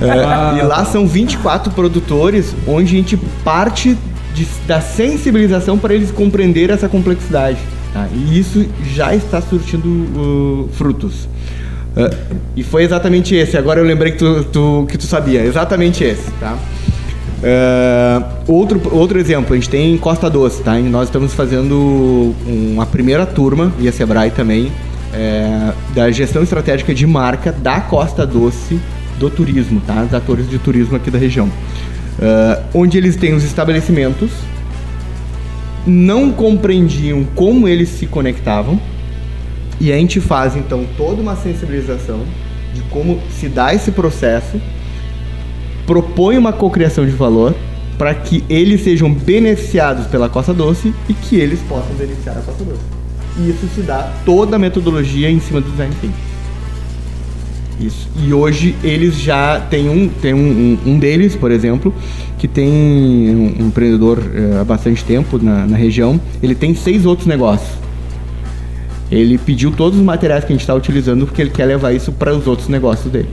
É, e lá são 24 produtores, onde a gente parte de, da sensibilização para eles compreenderem essa complexidade. Tá? E isso já está surtindo uh, frutos. Uh, e foi exatamente esse. Agora eu lembrei que tu, tu, que tu sabia. Exatamente esse, tá? Uh, outro, outro exemplo, a gente tem Costa Doce, tá? Nós estamos fazendo uma primeira turma, via Sebrae também, é, da gestão estratégica de marca da Costa Doce do turismo, tá? Os atores de turismo aqui da região. Uh, onde eles têm os estabelecimentos, não compreendiam como eles se conectavam, e a gente faz então toda uma sensibilização de como se dá esse processo propõe uma cocriação de valor para que eles sejam beneficiados pela Costa Doce e que eles possam beneficiar a Costa Doce. E isso se dá toda a metodologia em cima do design thinking. Isso. E hoje eles já têm um, tem um, um, um deles, por exemplo, que tem um, um empreendedor é, há bastante tempo na, na região. Ele tem seis outros negócios. Ele pediu todos os materiais que a gente está utilizando porque ele quer levar isso para os outros negócios dele.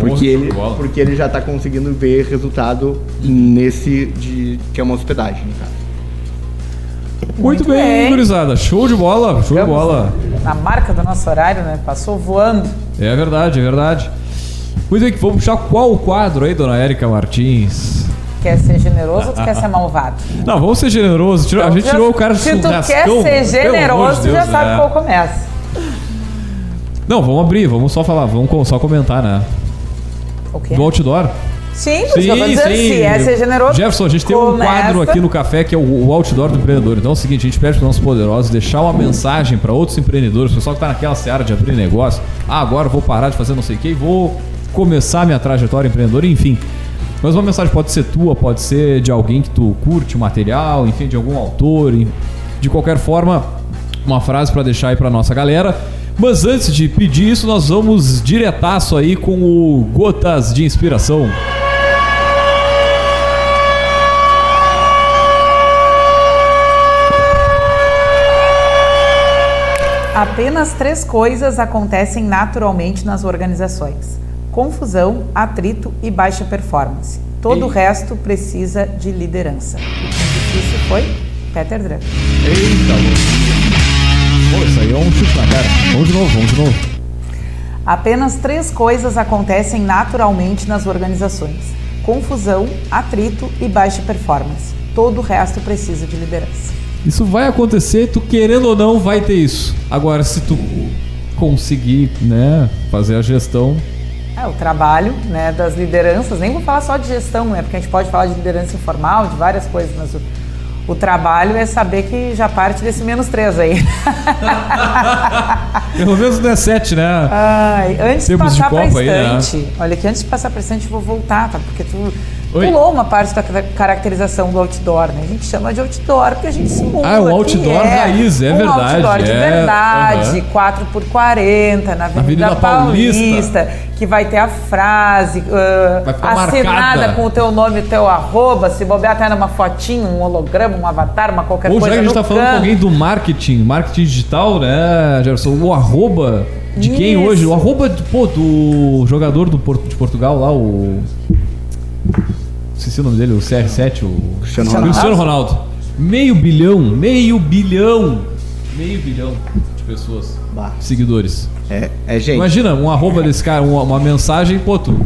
Porque ele, porque ele já está conseguindo ver resultado nesse de que é uma hospedagem, no caso. Muito, Muito bem, bem, gurizada. Show de bola, show Ficamos de bola. Na marca do nosso horário, né? Passou voando. É verdade, é verdade. Muito bem, vamos puxar qual quadro aí, dona Érica Martins? Quer ser generoso ou tu quer ser malvado? Não, vamos ser generosos. a gente tirou o cara Se tu quer ser generoso, tu já sabe né? qual começa. Não, vamos abrir, vamos só falar, vamos só comentar, né? O quê? Do outdoor. Sim, por isso que dizendo, se é ser generoso. Jefferson, a gente tem um quadro aqui no café que é o, o outdoor do empreendedor. Então é o seguinte, a gente pede para os nossos poderosos deixar uma mensagem para outros empreendedores, pessoal que está naquela seara de abrir negócio. Ah, agora vou parar de fazer não sei o que e vou começar minha trajetória empreendedora, enfim. Mas uma mensagem pode ser tua, pode ser de alguém que tu curte o material, enfim, de algum autor, de qualquer forma, uma frase para deixar aí para nossa galera. Mas antes de pedir isso, nós vamos diretaço aí com o Gotas de Inspiração. Apenas três coisas acontecem naturalmente nas organizações: confusão, atrito e baixa performance. Todo o resto precisa de liderança. O que difícil foi Peter Drucker. Eita, louco. Pô, isso aí é um chute na cara. Vamos de novo, vamos de novo. Apenas três coisas acontecem naturalmente nas organizações: confusão, atrito e baixa performance. Todo o resto precisa de liderança. Isso vai acontecer, tu querendo ou não, vai ter isso. Agora, se tu conseguir, né, fazer a gestão. É, o trabalho né, das lideranças, nem vou falar só de gestão, né, porque a gente pode falar de liderança informal, de várias coisas, mas o, o trabalho é saber que já parte desse menos três aí. Pelo menos não é sete, né? Ai, antes de Tempos de passar para Copa aí, né? estante, olha aqui, antes de passar para estante, eu vou voltar, tá? Porque tu Oi. pulou uma parte da ca- caracterização do outdoor, né? A gente chama de outdoor porque a gente simula. Ah, o que outdoor raiz, é um verdade, outdoor de é, verdade, aham. 4x40, na Avenida, Avenida Paulista, Paulista. que vai ter a frase ah, Vai ficar assinada marcada. com o teu nome e teu arroba, se bobear até numa fotinho, um holograma, um avatar, uma qualquer Ou já coisa que a gente no tá falando com alguém do marketing, marketing digital, né, Gerson? O arroba de quem Isso. hoje? O arroba, do- pô, do jogador do Porto, de Portugal lá, o... Esqueci o nome dele, o CR7, o... Cristiano Ronaldo. Cristiano Ronaldo. Meio bilhão, meio bilhão, meio bilhão de pessoas, Bah. seguidores. É, é gente. Imagina um arroba desse cara, uma, uma mensagem, pô, tu...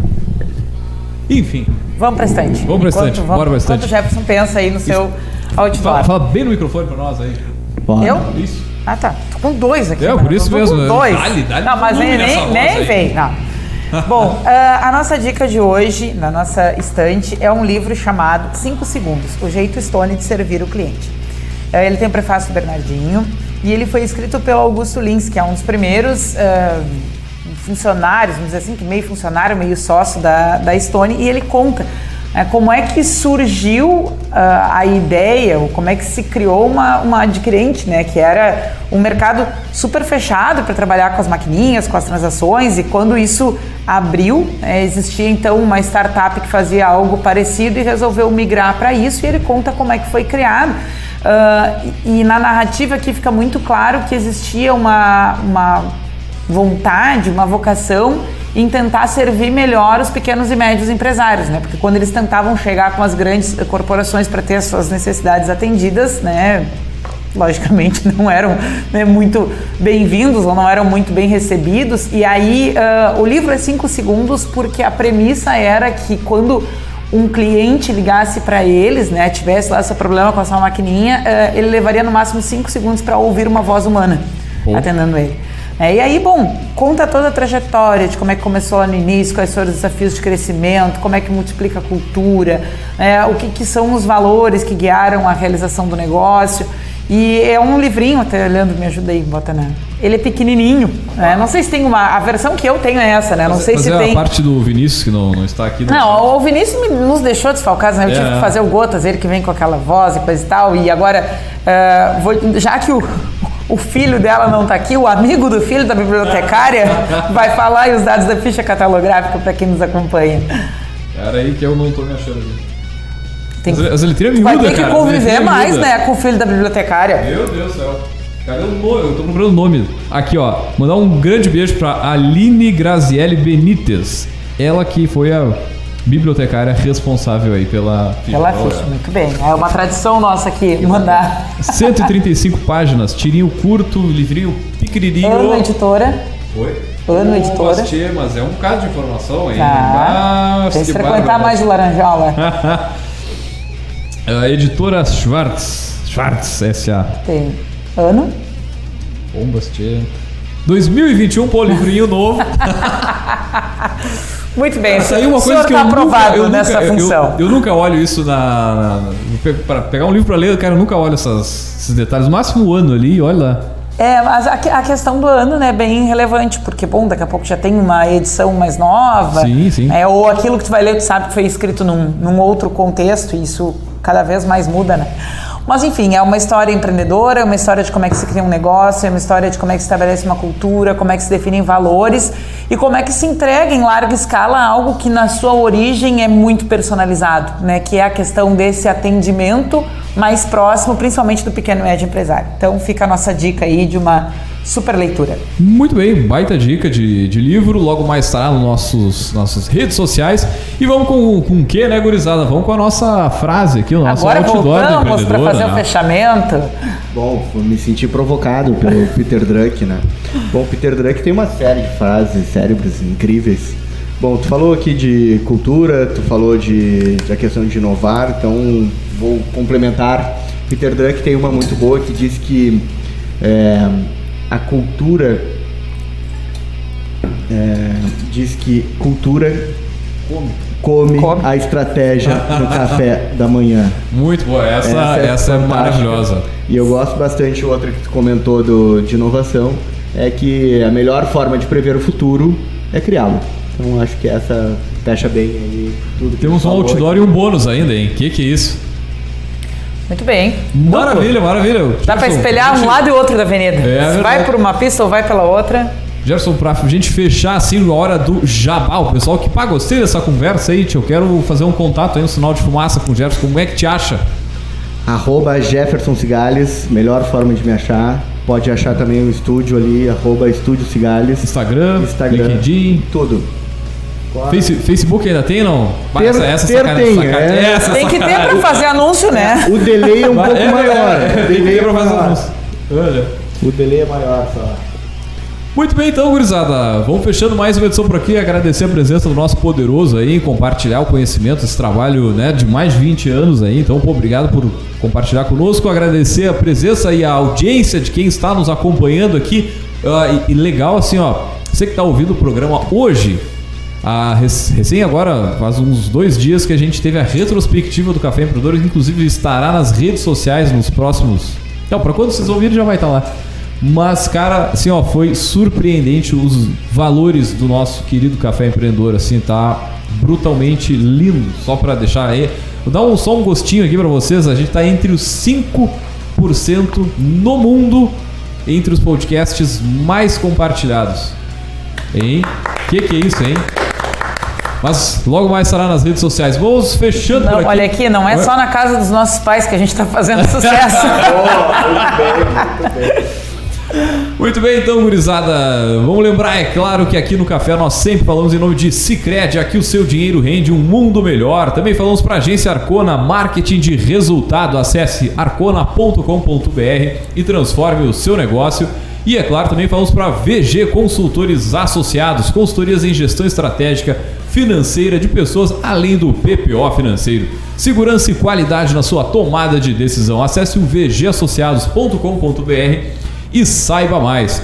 Enfim, Vamos pra estante. Vamos pra estante, Enquanto- bora pra Enquanto estante. o Jefferson pensa aí no seu outdoor. fala, fala bem no microfone pra nós aí. Bora. Eu? Isso. Ah, tá. Tô com dois aqui. É, mano. por isso mesmo, né? dois. Dá-lhe, dá-lhe não, mas nem, nem, nem. Não. Bom, ah, a nossa dica de hoje, na nossa estante, é um livro chamado 5 Segundos, O Jeito Stone de Servir o Cliente. Eh, Ele tem o prefácio do Bernardinho e ele foi escrito pelo Augusto Lins, que é um dos primeiros ah, funcionários, vamos dizer assim, que meio funcionário, meio sócio da, da Stone, e ele conta como é que surgiu ah, a ideia, ou como é que se criou uma, uma adquirente, né, que era um mercado super fechado para trabalhar com as maquininhas, com as transações, e quando isso abriu, né, existia então uma startup que fazia algo parecido e resolveu migrar para isso, e ele conta como é que foi criado. Ah, e, e na narrativa aqui fica muito claro que existia uma, uma vontade, uma vocação em tentar servir melhor os pequenos e médios empresários, né? Porque quando eles tentavam chegar com as grandes corporações para ter as suas necessidades atendidas, né? Logicamente não eram né, muito bem-vindos ou não eram muito bem recebidos. E aí ah, o livro é cinco segundos porque a premissa era que quando um cliente ligasse para eles, né, tivesse lá seu problema com a sua maquininha, eh, ele levaria no máximo cinco segundos para ouvir uma voz humana Pô. atendendo ele. É, e aí, bom, conta toda a trajetória de como é que começou lá no início, quais foram os desafios de crescimento, como é que multiplica a cultura, é, o que, que são os valores que guiaram a realização do negócio. E é um livrinho, até Leandro me ajuda aí, bota na. Ele é pequenininho, né? Não sei se tem uma. A versão que eu tenho é essa, né? Não sei Mas se é tem. a parte do Vinícius que não, não está aqui. Não, o Vinícius me- nos deixou desfalcados, né? Eu É. tive que fazer o Gotas, ele que vem com aquela voz e coisa e tal. E agora, eh, vou- já que o, o filho dela não tá aqui, o amigo do filho da bibliotecária vai falar aí os dados da ficha catalográfica para quem nos acompanha. Era aí que eu não tô me achando. Tem que, as letrinhas vai miúdas, ter que cara, conviver mais, né, com o filho da bibliotecária. Meu Deus do céu. Cadê o nome? Eu tô procurando o nome. Aqui, ó. Mandar um grande beijo pra Aline Graziele Benítez. Ela que foi a bibliotecária responsável aí pela Olha. ficha, muito bem. É uma tradição nossa aqui, mandar 135 páginas, tirinho curto, livrinho pequenininho. ano editora. Oi? Ano Ô, editora. Mas é um bocado de informação aí. Tá. Mas, Tem que que frequentar bárbaro. mais o Laranjola. A editora Schwartz. Schwartz, S.A. Tem ano. Bom, Bastê. 2021, pô, livrinho novo. Muito bem, Saiu uma o coisa senhor que está nunca, aprovado nessa nunca, eu- função. Eu, eu nunca olho isso na. na, para pegar um livro pra ler, cara, eu nunca olho essas- esses detalhes. No máximo o ano ali, olha lá. É, mas a, a questão do ano né, é bem relevante, porque, bom, daqui a pouco já tem uma edição mais nova. Sim, sim. É, ou aquilo que tu vai ler, tu sabe que foi escrito num, num outro contexto, e isso cada vez mais muda, né? Mas, enfim, é uma história empreendedora, é uma história de como é que se cria um negócio, é uma história de como é que se estabelece uma cultura, como é que se definem valores e como é que se entrega em larga escala algo que na sua origem é muito personalizado, né? Que é a questão desse atendimento mais próximo, principalmente do pequeno e médio empresário. Então fica a nossa dica aí de uma super leitura. Muito bem, baita dica de, de livro. Logo mais estará nos nossos nossas redes sociais. E vamos com, com o que, né, gurizada? Vamos com a nossa frase aqui, o nosso Agora outdoor do voltamos para fazer o né? fechamento. Bom, me senti provocado pelo Peter Druck, né? Bom, Peter Druck tem uma série de frases cérebros incríveis. Bom, tu falou aqui de cultura, tu falou de da questão de inovar, então vou complementar. Peter Druck tem uma muito boa que diz que é, a cultura é, diz que cultura come, Come. a estratégia no café da manhã. Muito boa, essa, essa, é, fantástica. maravilhosa. E eu gosto bastante, outra que tu comentou do, de inovação, é que a melhor forma de prever o futuro é criá-lo. Então acho que essa fecha bem aí tudo que Temos um outdoor e um bônus ainda, hein? Que que é isso? Muito bem. Maravilha, maravilha. Dá para Gerson, espelhar gente- um lado e outro da avenida. É Se vai por uma pista ou vai pela outra. Gerson, pra gente fechar assim na hora do jabá, o pessoal que pá, gostei dessa conversa aí, tio, eu quero fazer um contato aí, um sinal de fumaça com o Gerson, como é que te acha? Arroba Jefferson Cigales, melhor forma de me achar. Pode achar também o estúdio ali, arroba Estúdio Cigales. Instagram, Instagram. LinkedIn, Tudo. Face- Facebook ainda tem, não? Ter- essa, essa ter sacana- tem, é. essa Tem que ter para fazer anúncio, né? O delay é um pouco é, maior. é, o tem que delay ter é pra fazer maior. anúncio. Olha. O delay é maior só. Muito bem, então, gurizada. Vamos fechando mais uma edição por aqui. Agradecer a presença do nosso poderoso aí, compartilhar o conhecimento, esse trabalho né, de mais de 20 anos aí. Então, pô, obrigado por compartilhar conosco. Agradecer a presença e a audiência de quem está nos acompanhando aqui. Ah, e, e legal, assim, ó, você que está ouvindo o programa hoje, a rec- recém agora, faz uns dois dias que a gente teve a retrospectiva do Café Empreendedor, inclusive estará nas redes sociais nos próximos. Então, para quando vocês ouvirem, já vai estar lá. Mas, cara, assim, ó, foi surpreendente os valores do nosso querido Café Empreendedor, assim, tá brutalmente lindo. Só para deixar aí, vou dar um, só um gostinho aqui para vocês. A gente tá entre os 5% no mundo entre os podcasts mais compartilhados. Hein? Que que é isso, hein? Mas logo mais estará nas redes sociais. Vamos fechando Não, aqui. olha aqui, não é só na casa dos nossos pais que a gente está fazendo sucesso. Muito bem, então, gurizada. Vamos lembrar, é claro, que aqui no Café nós sempre falamos em nome de Cicred, aqui o seu dinheiro rende um mundo melhor. Também falamos para a agência Arcona, marketing de resultado. Acesse arcona.com.br e transforme o seu negócio. E é claro, também falamos para VG Consultores Associados, consultorias em gestão estratégica financeira de pessoas além do PPO financeiro. Segurança e qualidade na sua tomada de decisão. Acesse o vgassociados.com.br e saiba mais.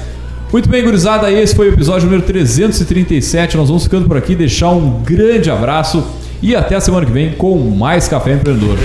Muito bem, gurizada, esse foi o episódio número 337. Nós vamos ficando por aqui, deixar um grande abraço e até a semana que vem com mais Café Empreendedor.